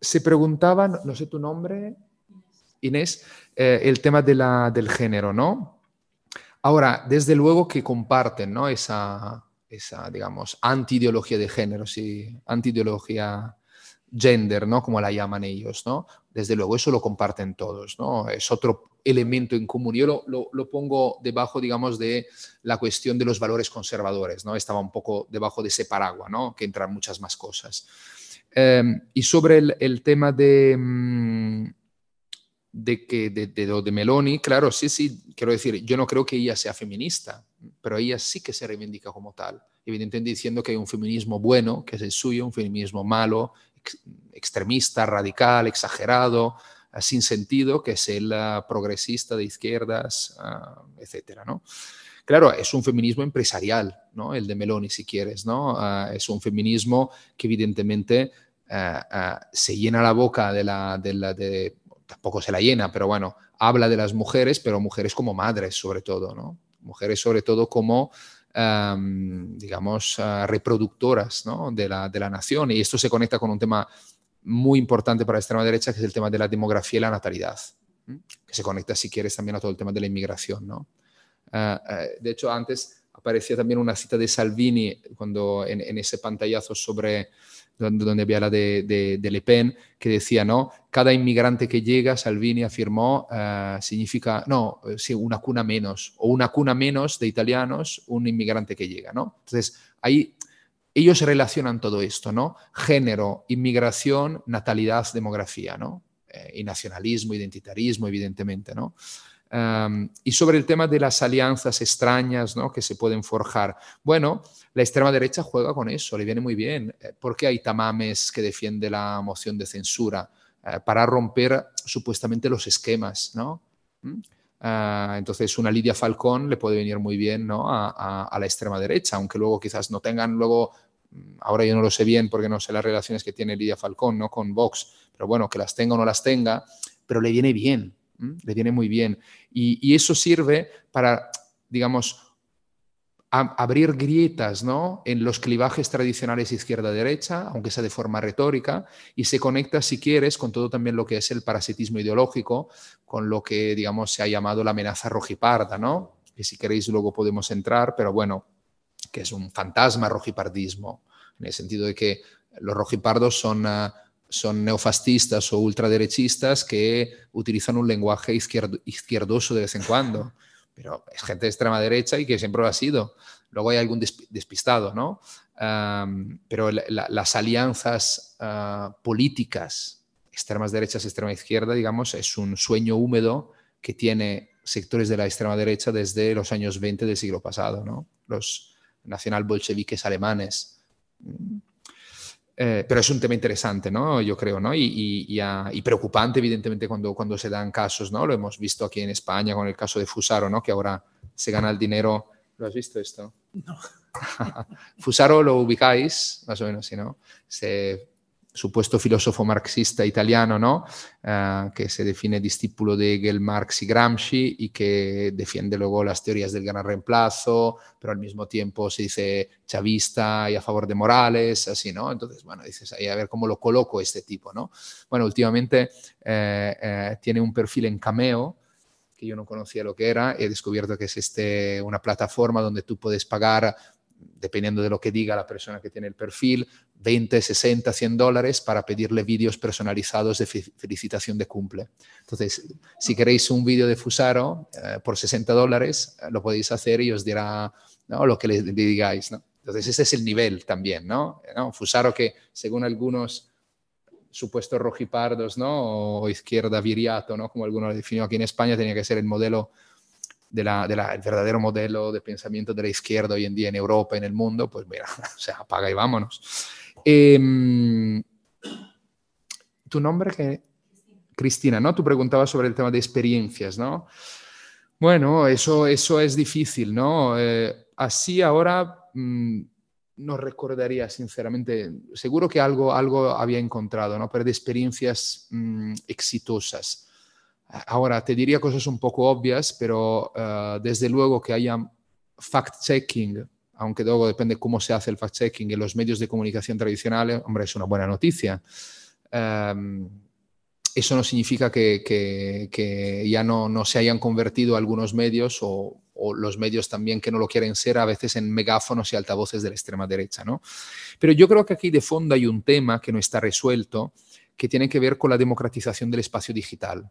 se preguntaba, no sé tu nombre, Inés, eh, el tema de la, del género, ¿no? Ahora, desde luego que comparten, ¿no? Esa, esa digamos, anti-ideología de género, sí, anti-ideología gender, ¿no? Como la llaman ellos, ¿no? Desde luego, eso lo comparten todos, ¿no? Es otro elemento en común. Yo lo, lo, pongo debajo, digamos, de la cuestión de los valores conservadores, ¿no? Estaba un poco debajo de ese paraguas, ¿no? Que entran muchas más cosas. Em, y sobre el, tema de, mm, de, que, de, de, Meloni, claro, sí, sí, quiero decir, yo no creo que ella sea feminista, pero ella sí que se reivindica como tal, evidentemente diciendo que hay un feminismo bueno, que es el suyo, un feminismo malo, extremista, radical, exagerado, eh, sin sentido, que es el ah, progresista de izquierdas, uh, etcétera, ¿no? Claro, es un feminismo empresarial, ¿no? El de Meloni, si quieres, ¿no? Ah, es un feminismo que evidentemente ah, ah, se llena la boca de la, de la de, tampoco se la llena, pero bueno, habla de las mujeres, pero mujeres como madres sobre todo, ¿no? Mujeres sobre todo como, digamos, reproductoras ¿no? de, la, de la nación. Y esto se conecta con un tema muy importante para la extrema derecha, que es el tema de la demografía y la natalidad, que se conecta, si quieres, también a todo el tema de la inmigración, ¿no? Ah, ah, de hecho, antes aparecía también una cita de Salvini cuando en, ese pantallazo sobre donde, donde había la de, de, Le Pen, que decía, ¿no? Cada inmigrante que llega, Salvini afirmó, ah, significa, no, sí, una cuna menos, o una cuna menos de italianos, un inmigrante que llega, ¿no? Entonces, ahí ellos relacionan todo esto, ¿no? Género, inmigración, natalidad, demografía, ¿no? Eh, y nacionalismo, identitarismo, evidentemente, ¿no? Y sobre el tema de las alianzas extrañas ¿no? que se pueden forjar. Bueno, la extrema derecha juega con eso, le viene muy bien. Eh, ¿Por qué hay tamames que defiende la moción de censura? Eh, para romper supuestamente los esquemas, ¿no? Ah, entonces una Lidia Falcón le puede venir muy bien ¿no? a, a, la extrema derecha, aunque luego quizás no tengan luego, mm, ahora yo no lo sé bien porque no sé las relaciones que tiene Lidia Falcón ¿no? con Vox, pero bueno, que las tenga o no las tenga, pero le viene bien, le viene muy bien. Y, eso sirve para, digamos, abrir grietas ¿no? en los clivajes tradicionales izquierda-derecha, aunque sea de forma retórica, y se conecta, si quieres, con todo también lo que es el parasitismo ideológico, con lo que, digamos, se ha llamado la amenaza rojiparda, ¿no? que si queréis luego podemos entrar, pero bueno, que es un fantasma rojipardismo, en el sentido de que los rojipardos son... Ah, son neofascistas o ultraderechistas que utilizan un lenguaje izquierdoso de vez en cuando pero es gente de extrema derecha y que siempre lo ha sido. Luego hay algún despistado, ¿no? pero las alianzas ah, políticas, extremas derechas, extrema izquierda, digamos, es un sueño húmedo que tiene sectores de la extrema derecha desde los años 20 del siglo pasado, ¿no? Los nacional bolcheviques alemanes. Eh, pero es un tema interesante, ¿no? Yo creo, ¿no? Y, y, preocupante, evidentemente, cuando, cuando se dan casos, ¿no? Lo hemos visto aquí en España con el caso de Fusaro, ¿no? Que ahora se gana el dinero. ¿Lo has visto esto? No. Fusaro lo ubicáis, más o menos, ¿sí, no? Se supuesto filósofo marxista italiano, ¿no? Eh, que se define discípulo de Hegel, Marx y Gramsci y que defiende luego las teorías del gran reemplazo, pero al mismo tiempo se dice chavista y a favor de Morales, así, ¿no? Entonces, bueno, dices ahí a ver cómo lo coloco este tipo, ¿no? Bueno, últimamente eh, eh, tiene un perfil en Cameo, que yo no conocía lo que era, he descubierto que es este, una plataforma donde tú puedes pagar dependiendo de lo que diga la persona que tiene el perfil, 20, 60, 100 dólares para pedirle vídeos personalizados de felicitación de cumple. Entonces, si queréis un vídeo de Fusaro eh, por 60 dólares, eh, lo podéis hacer y os dirá lo que le, digáis. Entonces, ese es el nivel también. ¿no? Fusaro que, según algunos supuestos rojipardos ¿no? o izquierda viriato, ¿no? como algunos lo definió aquí en España, tenía que ser el modelo del verdadero modelo de pensamiento de la izquierda hoy en día en Europa, en el mundo, pues mira, se apaga y vámonos. Em, ¿Tu nombre qué? Cristina, ¿no? Tú preguntabas sobre el tema de experiencias, ¿no? Bueno, eso, eso es difícil, ¿no? Eh, así ahora mm, no recordaría, sinceramente, seguro que algo, algo había encontrado, ¿no? Pero de experiencias mm, exitosas. Ahora, te diría cosas un poco obvias, pero eh, desde luego que haya fact-checking, aunque luego depende cómo se hace el fact-checking en los medios de comunicación tradicionales, hombre, es una buena noticia. Em, eso no significa que, ya no, se hayan convertido algunos medios o, los medios también que no lo quieren ser a veces en megáfonos y altavoces de la extrema derecha. ¿no? Pero yo creo que aquí de fondo hay un tema que no está resuelto que tiene que ver con la democratización del espacio digital,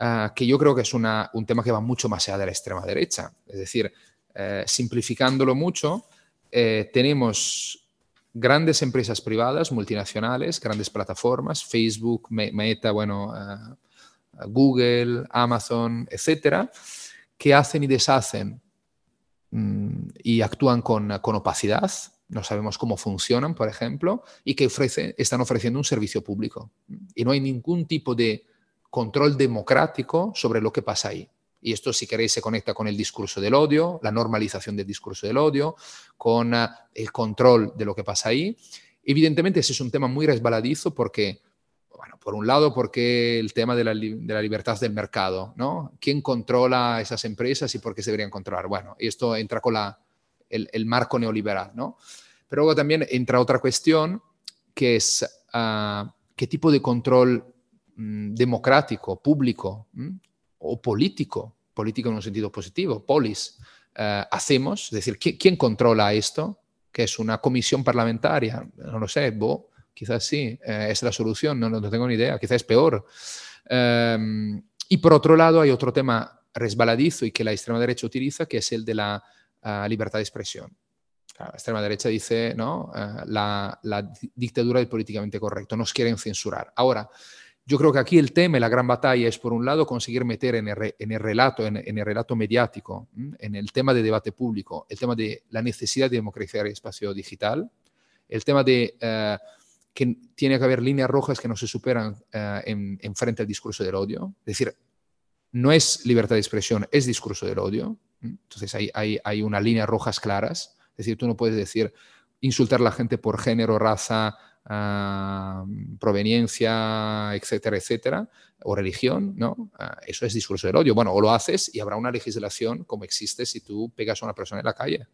ah, que yo creo que es un tema que va mucho más allá de la extrema derecha. Es decir, eh, simplificándolo mucho, eh, tenemos grandes empresas privadas, multinacionales, grandes plataformas, Facebook, Meta, bueno, ah, Google, Amazon, etcétera, que hacen y deshacen mm, y actúan con opacidad, no sabemos cómo funcionan, por ejemplo, y que están ofreciendo un servicio público. Y no hay ningún tipo de control democrático sobre lo que pasa ahí. Y esto, si queréis, se conecta con el discurso del odio, la normalización del discurso del odio, con eh, el control de lo que pasa ahí. Evidentemente, ese es un tema muy resbaladizo porque, bueno, por un lado, porque el tema de la, libertad del mercado, ¿no? ¿Quién controla esas empresas y por qué se deberían controlar? Bueno, y esto entra con la el, marco neoliberal, ¿no? Pero luego también entra otra cuestión que es ah, qué tipo de control mm, democrático, público o político, político en un sentido positivo, polis, ah, hacemos, es decir, ¿quién, controla esto? Que es una comisión parlamentaria, no lo sé, vos, quizás sí, eh, es la solución, no, no, tengo ni idea, quizás es peor. Em, y por otro lado hay otro tema resbaladizo y que la extrema derecha utiliza, que es el de la libertad de expresión. la extrema derecha dice, ¿no? Eh, la, dictadura del políticamente correcto, nos quieren censurar. Ahora, yo creo que aquí el tema y la gran batalla es, por un lado, conseguir meter en el, relato, en, el relato mediático, en el tema de debate público, el tema de la necesidad de democratizar el espacio digital, el tema de eh, que tiene que haber líneas rojas que no se superan eh, en, frente al discurso del odio. Es decir, no es libertad de expresión, es discurso del odio. Entonces hay, hay, hay unas líneas rojas claras. Es decir, tú no puedes decir insultar a la gente por género, raza, ah, proveniencia, etcétera, etcétera, o religión, ¿no? Ah, eso es discurso del odio. Bueno, o lo haces y habrá una legislación como existe si tú pegas a una persona en la calle.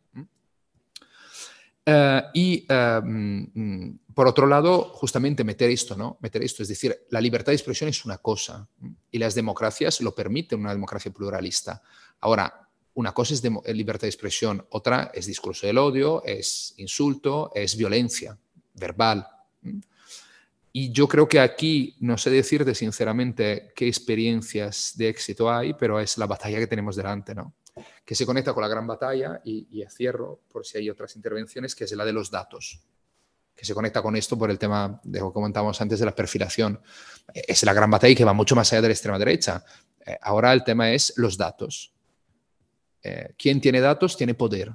Eh, y eh, mm, por otro lado, justamente meter esto, ¿no? Meter esto, es decir, la libertad de expresión es una cosa y las democracias lo permiten, una democracia pluralista. Ahora, una cosa es libertad de expresión, otra es discurso del odio, es insulto, es violencia verbal. Y yo creo que aquí no sé decirte sinceramente qué experiencias de éxito hay, pero es la batalla que tenemos delante, ¿no? que se conecta con la gran batalla y, y cierro por si hay otras intervenciones, que es la de los datos, que se conecta con esto por el tema de lo que comentábamos antes de la perfilación. Es la gran batalla y que va mucho más allá de la extrema derecha. Eh, ahora el tema es los datos. Eh, quien tiene datos tiene poder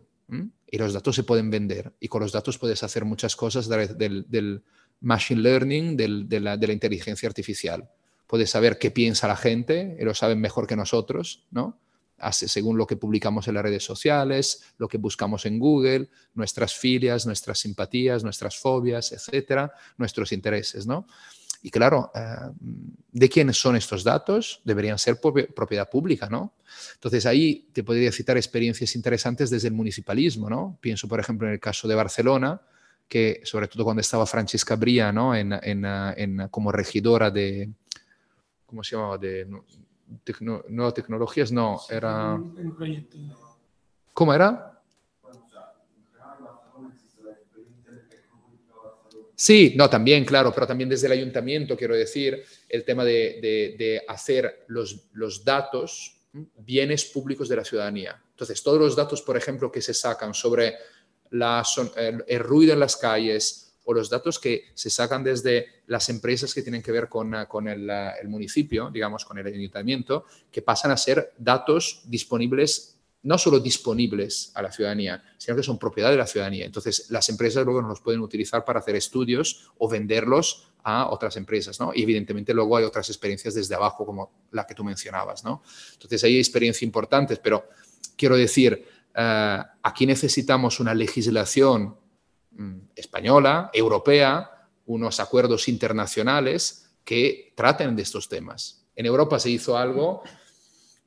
y los datos se pueden vender y con los datos puedes hacer muchas cosas del, machine learning, del, de, la, inteligencia artificial. Puedes saber qué piensa la gente, y lo saben mejor que nosotros, ¿no? según lo que publicamos en las redes sociales, lo que buscamos en Google, nuestras filias, nuestras simpatías, nuestras fobias, etcétera, nuestros intereses, ¿no? Y claro, eh, ¿de quiénes son estos datos? Deberían ser propiedad pública, ¿no? Entonces ahí te podría citar experiencias interesantes desde el municipalismo, ¿no? Pienso, por ejemplo, en el caso de Barcelona, que sobre todo cuando estaba Francesca Bría, ¿no? En, en, como regidora de, ¿cómo se llamaba? De, no tecnologías, no, era... ¿Cómo era? Sí, no, también, claro, pero también desde el ayuntamiento, quiero decir, el tema de, hacer los, los, datos bienes públicos de la ciudadanía. Entonces, todos los datos, por ejemplo, que se sacan sobre la, el ruido en las calles, o los datos que se sacan desde las empresas que tienen que ver con, con el, ah, el, municipio, digamos, con el ayuntamiento, que pasan a ser datos disponibles, no solo disponibles a la ciudadanía, sino que son propiedad de la ciudadanía. Entonces, las empresas luego nos los pueden utilizar para hacer estudios o venderlos a otras empresas, ¿no? Y evidentemente luego hay otras experiencias desde abajo, como la que tú mencionabas, ¿no? Entonces, hay experiencias importantes, pero quiero decir, uh, aquí necesitamos una legislación Mm, española, europea, unos acuerdos internacionales que traten de estos temas. En Europa se hizo algo,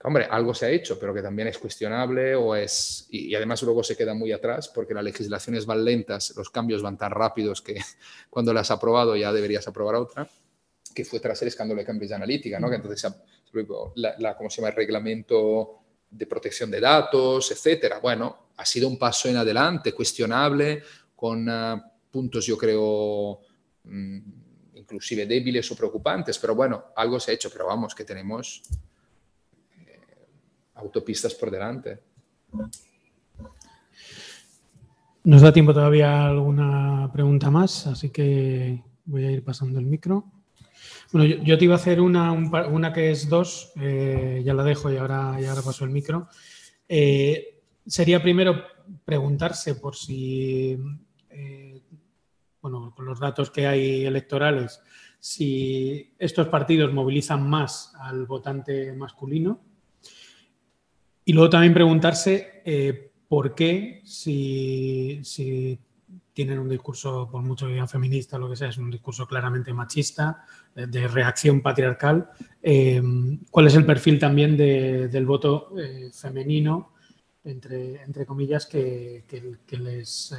hombre, algo se ha hecho, pero que también es cuestionable o es, y, además luego se queda muy atrás porque las legislaciones van lentas, los cambios van tan rápidos que cuando las has aprobado ya deberías aprobar otra, que fue tras el escándalo de Cambridge Analytica, ¿no? que entonces la, la, ¿cómo se llama? el reglamento de protección de datos, etcétera. Bueno, ha sido un paso en adelante, cuestionable, con uh, puntos, yo creo, mmm, inclusive débiles o preocupantes, pero bueno, algo se ha hecho, pero vamos, que tenemos autopistas por delante. Nos da tiempo todavía alguna pregunta más, así que voy a ir pasando el micro. Bueno, yo, te iba a hacer una, un, una que es dos, eh, ya la dejo y ahora, y ahora paso el micro. Eh, sería primero preguntarse por si eh, bueno, con los datos que hay electorales, si estos partidos movilizan más al votante masculino. Y luego también preguntarse eh, por qué, si, tienen un discurso, por mucho que digan feminista, lo que sea, es un discurso claramente machista, de, reacción patriarcal, eh, cuál es el perfil también del voto femenino, entre, entre comillas, que, les,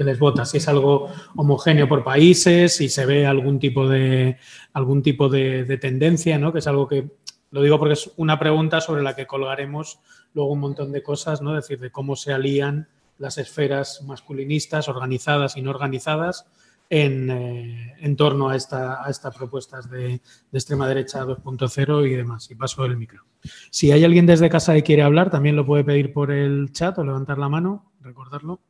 que les vota, si es algo homogéneo por países, si se ve algún tipo de, algún tipo de, tendencia, ¿no? que es algo que, lo digo porque es una pregunta sobre la que colgaremos luego un montón de cosas, ¿no? es decir, de cómo se alían las esferas masculinistas, organizadas y no organizadas, en, eh, en torno a, esta, a estas propuestas de, de extrema derecha 2.0 y demás. Y paso el micro. Si hay alguien desde casa que quiere hablar, también lo puede pedir por el chat o levantar la mano, recordarlo.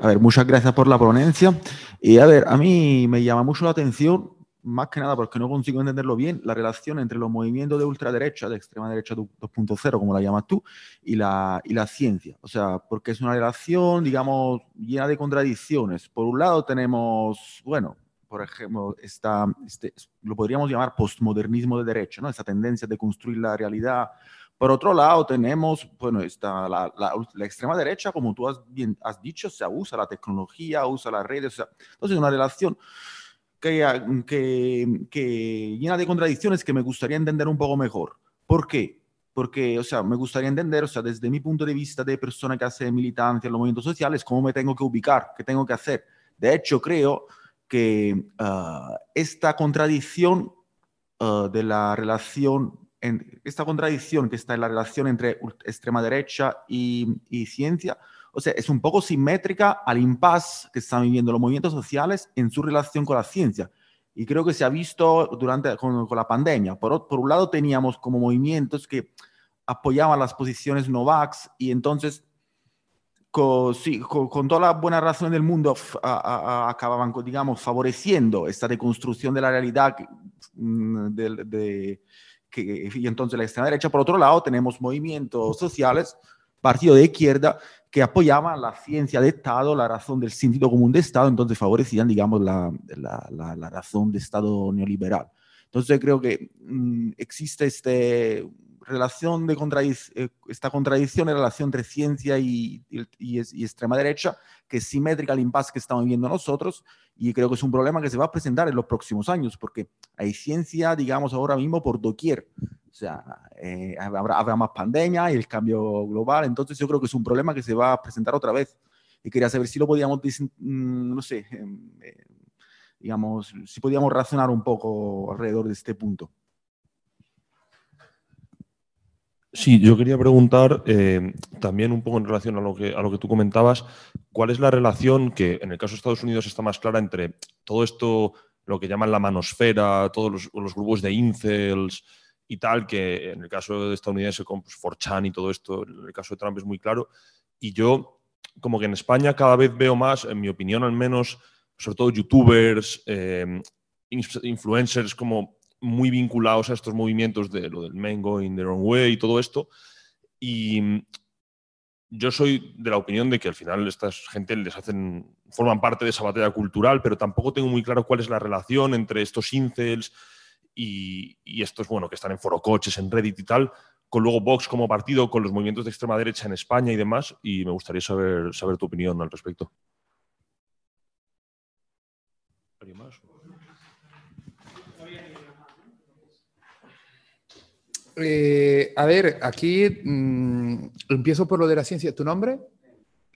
A ver, muchas gracias por la ponencia. Y a ver, a mí me llama mucho la atención, más que nada porque no consigo entenderlo bien, la relación entre los movimientos de ultraderecha, de extrema derecha 2.0, como la llamas tú, y la, y la ciencia. O sea, porque es una relación, digamos, llena de contradicciones. Por un lado tenemos, bueno, por ejemplo, esta, este, lo podríamos llamar postmodernismo de derecha, ¿no? esa tendencia de construir la realidad. Por otro lado, tenemos, bueno, está la, extrema derecha, como tú has, dicho, se usa la tecnología, usa las redes, o sea, entonces una relación que, que, que llena de contradicciones que me gustaría entender un poco mejor. ¿Por qué? Porque, o sea, me gustaría entender, o sea, desde mi punto de vista de persona que hace militancia en los movimientos sociales, cómo me tengo que ubicar, qué tengo que hacer. De hecho, creo que ah, esta contradicción ah, de la relación, en, esta contradicción que está en la relación entre extrema derecha y, y, ciencia, o sea, es un poco simétrica al impasse que están viviendo los movimientos sociales en su relación con la ciencia. Y creo que se ha visto durante con, con la pandemia. Por, por, un lado, teníamos como movimientos que apoyaban las posiciones Novax y entonces con, sí, con, toda la buena razón del mundo acababan, digamos, favoreciendo esta deconstrucción de la realidad mm, de, que, y entonces la extrema derecha. Por otro lado, tenemos movimientos sociales, partido de izquierda, que apoyaban la ciencia de Estado, la razón del sentido común de Estado, entonces favorecían, digamos, la, la, la, razón de Estado neoliberal. Entonces creo que mm, existe este relación de eh, esta contradicción en relación entre ciencia y, y, extrema derecha, que es simétrica al impasse que estamos viviendo nosotros, y creo que es un problema que se va a presentar en los próximos años, porque hay ciencia, digamos, ahora mismo por doquier. O sea, eh, habrá, habrá, más pandemia y el cambio global, entonces yo creo que es un problema que se va a presentar otra vez. Y quería saber si lo podíamos, mm, no sé, em, eh, digamos, si podíamos razonar un poco alrededor de este punto. Sí, yo quería preguntar eh, también un poco en relación a lo, que, a lo que tú comentabas, ¿cuál es la relación que en el caso de Estados Unidos está más clara entre todo esto, lo que llaman la manosfera, todos los, grupos de incels y tal, que en el caso de estadounidense con pues, 4chan y todo esto, en el caso de Trump es muy claro, y yo como que en España cada vez veo más, en mi opinión al menos, sobre todo youtubers, eh, influencers como muy vinculados a estos movimientos de lo del men going their own way y todo esto. Y yo soy de la opinión de que al final estas gente les hacen, forman parte de esa batalla cultural, pero tampoco tengo muy claro cuál es la relación entre estos incels y, y estos, bueno, que están en forocoches, en Reddit y tal, con luego Vox como partido, con los movimientos de extrema derecha en España y demás, y me gustaría saber, saber tu opinión al respecto. ¿Alguien más? Eh, a ver, aquí mm, empiezo por lo de la ciencia. ¿Tu nombre?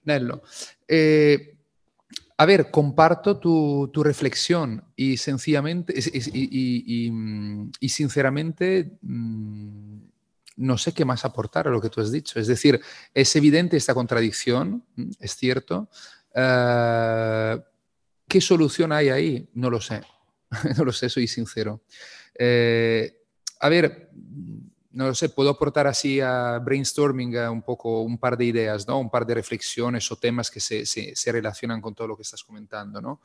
Nello. Eh, a ver, comparto tu, reflexión y sencillamente y, sinceramente mm, no sé qué más aportar a lo que tú has dicho. Es decir, es evidente esta contradicción, mm, es cierto. Eh, ¿Qué solución hay ahí? No lo sé. no lo sé, soy sincero. a ver, no sé, puedo aportar así a brainstorming un poco un par de ideas, ¿no? Un par de reflexiones o temas que se, se, relacionan con todo lo que estás comentando, ¿no?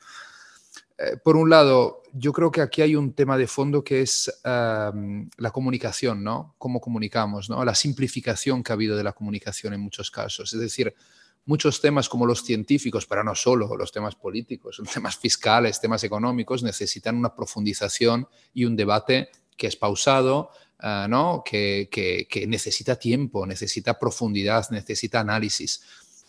Eh, por un lado, yo creo que aquí hay un tema de fondo que es la comunicación, ¿no? Cómo comunicamos, ¿no? La simplificación que ha habido de la comunicación en muchos casos. Es decir, muchos temas como los científicos, pero no solo los temas políticos, los temas fiscales, temas económicos, necesitan una profundización y un debate que es pausado, Ah, ¿no? Que, necesita tiempo, necesita profundidad, necesita análisis.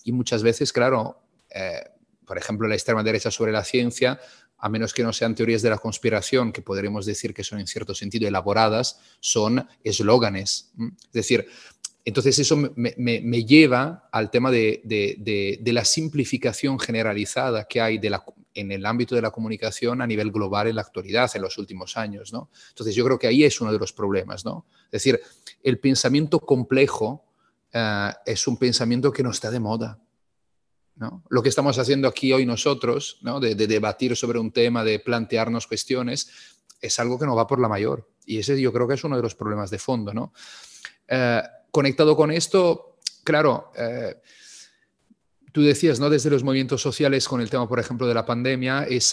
Y muchas veces, claro, eh, por ejemplo, la extrema derecha sobre la ciencia, a menos que no sean teorías de la conspiración, que podremos decir que son en cierto sentido elaboradas, son eslóganes. Es decir, entonces eso me, lleva al tema de, la simplificación generalizada que hay en el ámbito de la comunicación a nivel global en la actualidad, en los últimos años. ¿no? Entonces yo creo que ahí es uno de los problemas. ¿no? Es decir, el pensamiento complejo eh, es un pensamiento que no está de moda. Lo que estamos haciendo aquí hoy nosotros, ¿no? de, debatir sobre un tema, de plantearnos cuestiones, es algo que no va por la mayor. Y ese yo creo que es uno de los problemas de fondo. ¿no? Eh, conectado con esto, claro, eh, tú decías, ¿no? Desde los movimientos sociales con el tema, por ejemplo, de la pandemia, es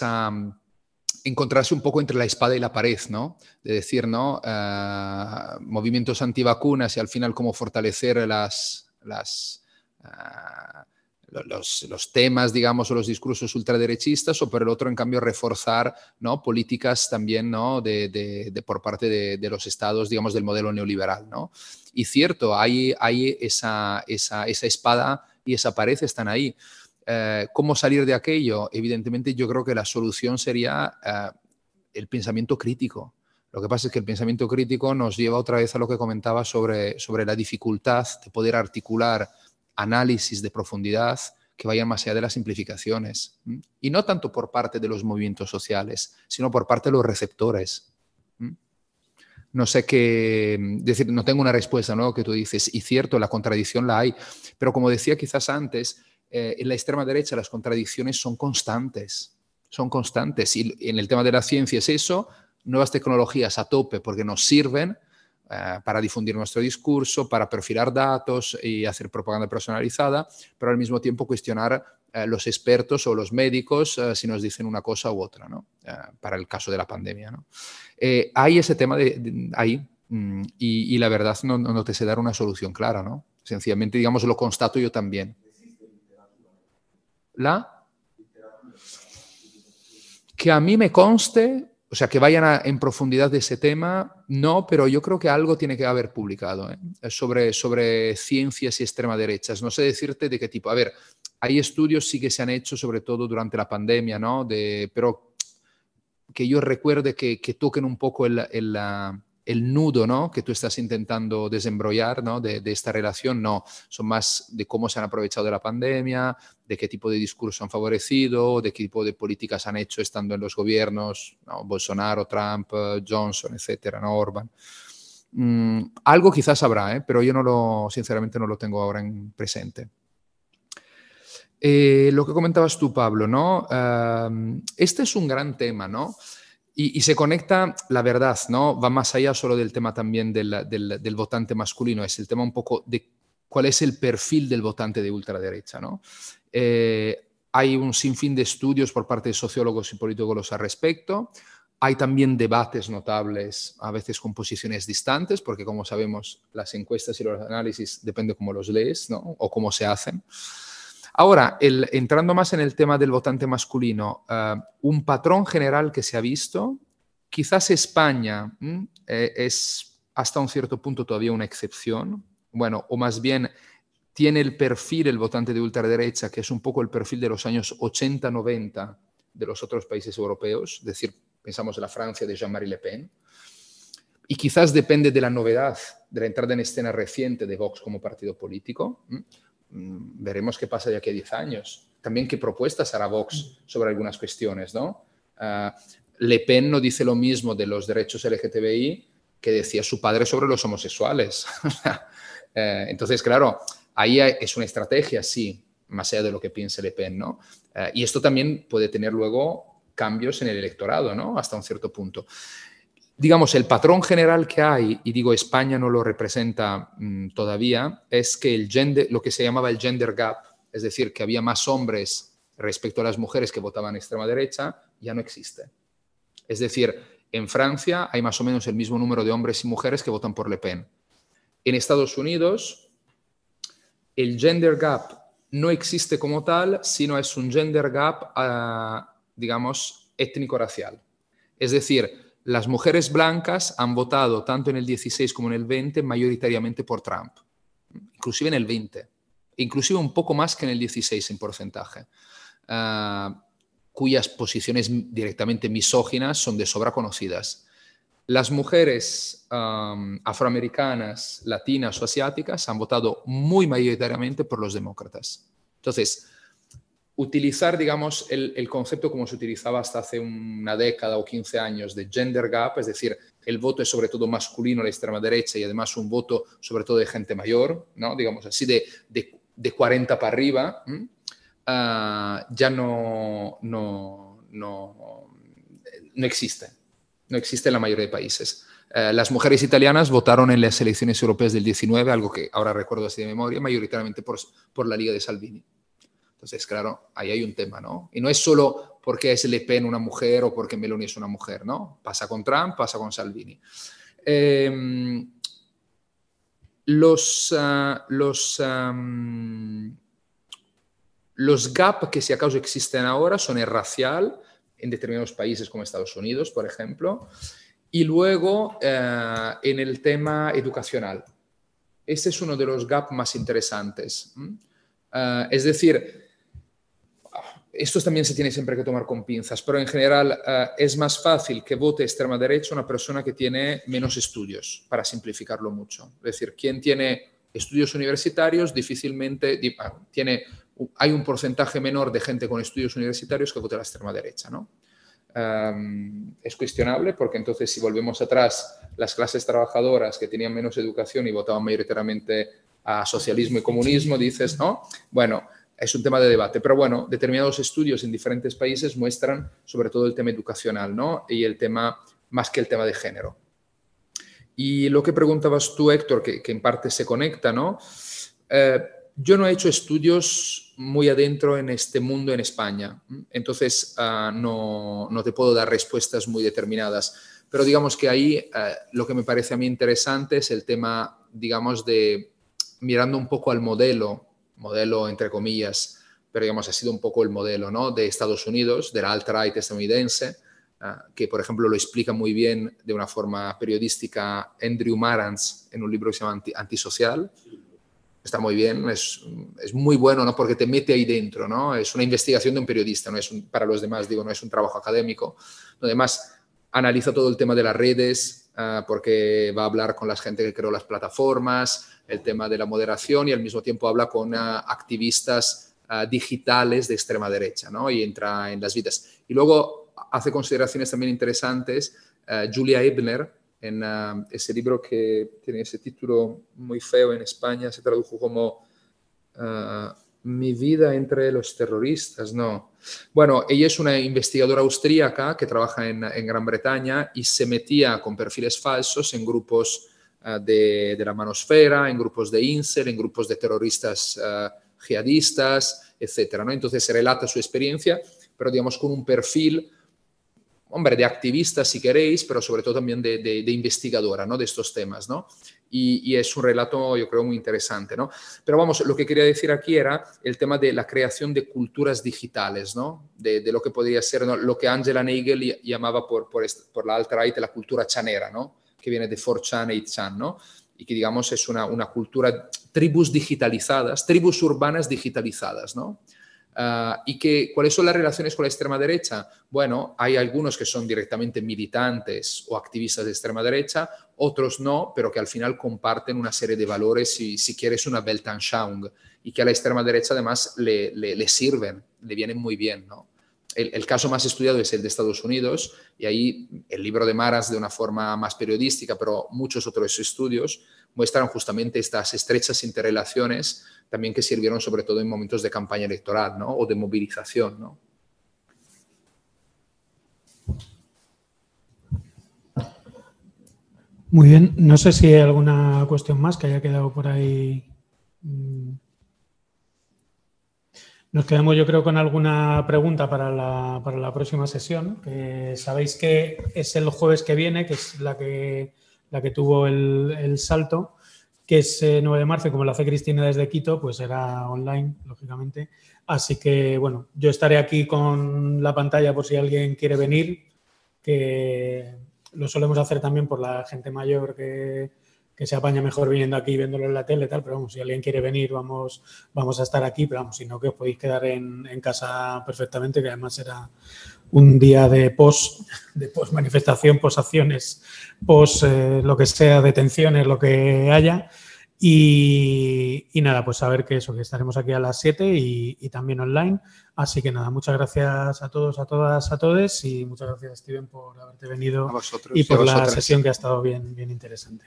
encontrarse un poco entre la espada y la pared, ¿no? De decir, ¿no? Uh, movimientos antivacunas y al final cómo fortalecer las, las, uh, los, temas, digamos, o los discursos ultraderechistas, o por el otro, en cambio, reforzar ¿no? políticas también ¿no? de, por parte de, los estados, digamos, del modelo neoliberal. ¿no? Y cierto, hay, hay esa, esa, esa espada y esa pared están ahí. Eh, ¿Cómo salir de aquello? Evidentemente, yo creo que la solución sería eh, el pensamiento crítico. Lo que pasa es que el pensamiento crítico nos lleva otra vez a lo que comentaba sobre, sobre la dificultad de poder articular análisis de profundidad que vayan más allá de las simplificaciones. Y no tanto por parte de los movimientos sociales, sino por parte de los receptores. No sé qué, decir, no tengo una respuesta, ¿no? Que tú dices, y cierto, la contradicción la hay, pero como decía quizás antes, eh, en la extrema derecha las contradicciones son constantes, son constantes. Y en el tema de la ciencia es eso, nuevas tecnologías a tope porque nos sirven, eh, para difundir nuestro discurso, para perfilar datos y hacer propaganda personalizada, pero al mismo tiempo cuestionar los expertos o los médicos eh, si nos dicen una cosa u otra, ¿no? para el caso de la pandemia. ¿no? hay ese tema de, ahí mm, y, la verdad no, no, te sé dar una solución clara, ¿no? Sencillamente, digamos, lo constato yo también. La que a mí me conste, o sea, que vayan en profundidad de ese tema, no, pero yo creo que algo tiene que haber publicado ¿eh? sobre, sobre ciencias y extrema derechas. No sé decirte de qué tipo. A ver, hay estudios sí que se han hecho, sobre todo durante la pandemia, ¿no? De, pero que yo recuerde que, que toquen un poco el, el nudo ¿no? que tú estás intentando desembrollar ¿no? de, esta relación, no, son más de cómo se han aprovechado de la pandemia, de qué tipo de discurso han favorecido, de qué tipo de políticas han hecho estando en los gobiernos, Bolsonaro, Trump, Johnson, etcétera, ¿no? Orban. Mm, algo quizás habrá, ¿eh? pero yo no lo, sinceramente no lo tengo ahora en presente. Eh, lo que comentabas tú, Pablo, ¿no? Este es un gran tema, ¿no? Y, se conecta, la verdad, ¿no? Va más allá solo del tema también del, del, votante masculino, es el tema un poco de cuál es el perfil del votante de ultraderecha, ¿no? Eh, hay un sinfín de estudios por parte de sociólogos y políticos al respecto. Hay también debates notables, a veces con posiciones distantes, porque como sabemos, las encuestas y los análisis depende cómo los lees ¿no? o cómo se hacen. Ahora, entrando más en el tema del votante masculino, eh, un patrón general que se ha visto, quizás España eh, es hasta un cierto punto todavía una excepción, bueno, o más bien tiene el perfil, el votante de ultraderecha, que es un poco el perfil de los años 80-90 de los otros países europeos, es decir, pensamos en la Francia de Jean-Marie Le Pen, y quizás depende de la novedad, de la entrada en escena reciente de Vox como partido político. Mm, veremos qué pasa de aquí a 10 años. También qué propuestas hará Vox sobre algunas cuestiones, ¿no? Ah, Le Pen no dice lo mismo de los derechos LGTBI que decía su padre sobre los homosexuales. Eh, entonces, claro, ahí es una estrategia, sí, más allá de lo que piense Le Pen, ¿no? Eh, y esto también puede tener luego cambios en el electorado, ¿no? Hasta un cierto punto digamos, el patrón general que hay, y digo España no lo representa mm, todavía, es que el gender, lo que se llamaba el gender gap, es decir, que había más hombres respecto a las mujeres que votaban extrema derecha, ya no existe. Es decir, en Francia hay más o menos el mismo número de hombres y mujeres que votan por Le Pen. En Estados Unidos, el gender gap no existe como tal, sino es un gender gap, ah, digamos, étnico-racial. Es decir, las mujeres blancas han votado tanto en el 16 como en el 20 mayoritariamente por Trump, inclusive en el 20, inclusive un poco más que en el 16 en porcentaje, ah, cuyas posiciones directamente misóginas son de sobra conocidas. Las mujeres afroamericanas, latinas o asiáticas han votado muy mayoritariamente por los demócratas. Entonces, utilizar, digamos, el, concepto como se utilizaba hasta hace una década o 15 años de gender gap, es decir, el voto es sobre todo masculino a la extrema derecha y además un voto sobre todo de gente mayor, ¿no? digamos así, de, de, 40 para arriba, ah, ya no, no, no, no, existe. No existe en la mayoría de países. Eh, las mujeres italianas votaron en las elecciones europeas del 19, algo que ahora recuerdo así de memoria, mayoritariamente por, por la Liga de Salvini. Entonces, claro, ahí hay un tema, ¿no? Y no es solo porque es Le Pen una mujer o porque Meloni es una mujer, ¿no? Pasa con Trump, pasa con Salvini. Em, los, ah, los los gaps que si acaso existen ahora son el racial, en determinados países como Estados Unidos, por ejemplo, y luego eh, en el tema educacional. Ese es uno de los gaps más interesantes. Eh, es decir, esto también se tiene siempre que tomar con pinzas, pero en general eh, es más fácil que vote extrema derecha una persona que tiene menos estudios, para simplificarlo mucho. Es decir, quien tiene estudios universitarios difícilmente tiene hay un porcentaje menor de gente con estudios universitarios que vota a la extrema derecha, ¿no? es cuestionable porque entonces si volvemos atrás, las clases trabajadoras que tenían menos educación y votaban mayoritariamente a socialismo y comunismo, dices, ¿no? Bueno, es un tema de debate, pero bueno, determinados estudios en diferentes países muestran sobre todo el tema educacional, ¿no? Y el tema, más que el tema de género. Y lo que preguntabas tú, Héctor, que, en parte se conecta, ¿no? Eh, yo no he hecho estudios muy adentro en este mundo en España, entonces ah, no, te puedo dar respuestas muy determinadas, pero digamos que ahí eh, lo que me parece a mí interesante es el tema, digamos, de mirando un poco al modelo, modelo entre comillas, pero digamos ha sido un poco el modelo ¿no? de Estados Unidos, de la alt-right estadounidense, ah, que por ejemplo lo explica muy bien de una forma periodística Andrew Marantz en un libro que se llama Antisocial está muy bien, es, muy bueno, ¿no? Porque te mete ahí dentro, ¿no? Es una investigación de un periodista, no es un, para los demás, digo, no es un trabajo académico. Además, analiza todo el tema de las redes, ah, porque va a hablar con la gente que creó las plataformas, el tema de la moderación y al mismo tiempo habla con ah, activistas ah, digitales de extrema derecha, ¿no? Y entra en las vidas. Y luego hace consideraciones también interesantes. Julia Ebner, en ese libro que tiene ese título muy feo en España, se tradujo como Mi vida entre los terroristas, no. Bueno, ella es una investigadora austríaca que trabaja en, en Gran Bretaña y se metía con perfiles falsos en grupos ah, de, de, la manosfera, en grupos de INSER, en grupos de terroristas jihadistas, etc. ¿no? Entonces se relata su experiencia, pero digamos con un perfil hombre, de activista si queréis, pero sobre todo también de, investigadora ¿no? de estos temas. ¿no? Y, es un relato, yo creo, muy interesante. ¿no? Pero vamos, lo que quería decir aquí era el tema de la creación de culturas digitales, ¿no? de, lo que podría ser lo que Angela Nagel llamaba por, por, la alt-right la cultura chanera, ¿no? que viene de 4chan y 8chan, ¿no? y que digamos es una, una cultura, tribus digitalizadas, tribus urbanas digitalizadas, ¿no? Ah, ¿Y que, cuáles son las relaciones con la extrema derecha? Bueno, hay algunos que son directamente militantes o activistas de extrema derecha, otros no, pero que al final comparten una serie de valores, y si quieres, una Weltanschauung, y que a la extrema derecha además le, le, sirven, le vienen muy bien. ¿no? El, el, caso más estudiado es el de Estados Unidos, y ahí el libro de Maras, de una forma más periodística, pero muchos otros estudios, muestran justamente estas estrechas interrelaciones también que sirvieron sobre todo en momentos de campaña electoral ¿no? o de movilización. ¿no? Muy bien, no sé si hay alguna cuestión más que haya quedado por ahí. Mm. Nos quedamos, yo creo, con alguna pregunta para la, para la próxima sesión, sabéis que es el jueves que viene, que es la que, la que tuvo el, el salto que es 9 de marzo, como lo hace Cristina desde Quito, pues será online, lógicamente. Así que, bueno, yo estaré aquí con la pantalla por si alguien quiere venir, que lo solemos hacer también por la gente mayor que, que se apaña mejor viniendo aquí viéndolo en la tele, tal, pero vamos, si alguien quiere venir, vamos, vamos a estar aquí, pero vamos, si no, que os podéis quedar en, en casa perfectamente, que además será un día de post, de post manifestación, post acciones, post eh, lo que sea, detenciones, lo que haya. Y, nada, pues saber que eso, que estaremos aquí a las 7 y, también online. Así que nada, muchas gracias a todos, a todas, a todos y muchas gracias, Steven, por haberte venido y por la sesión que ha estado bien, bien interesante.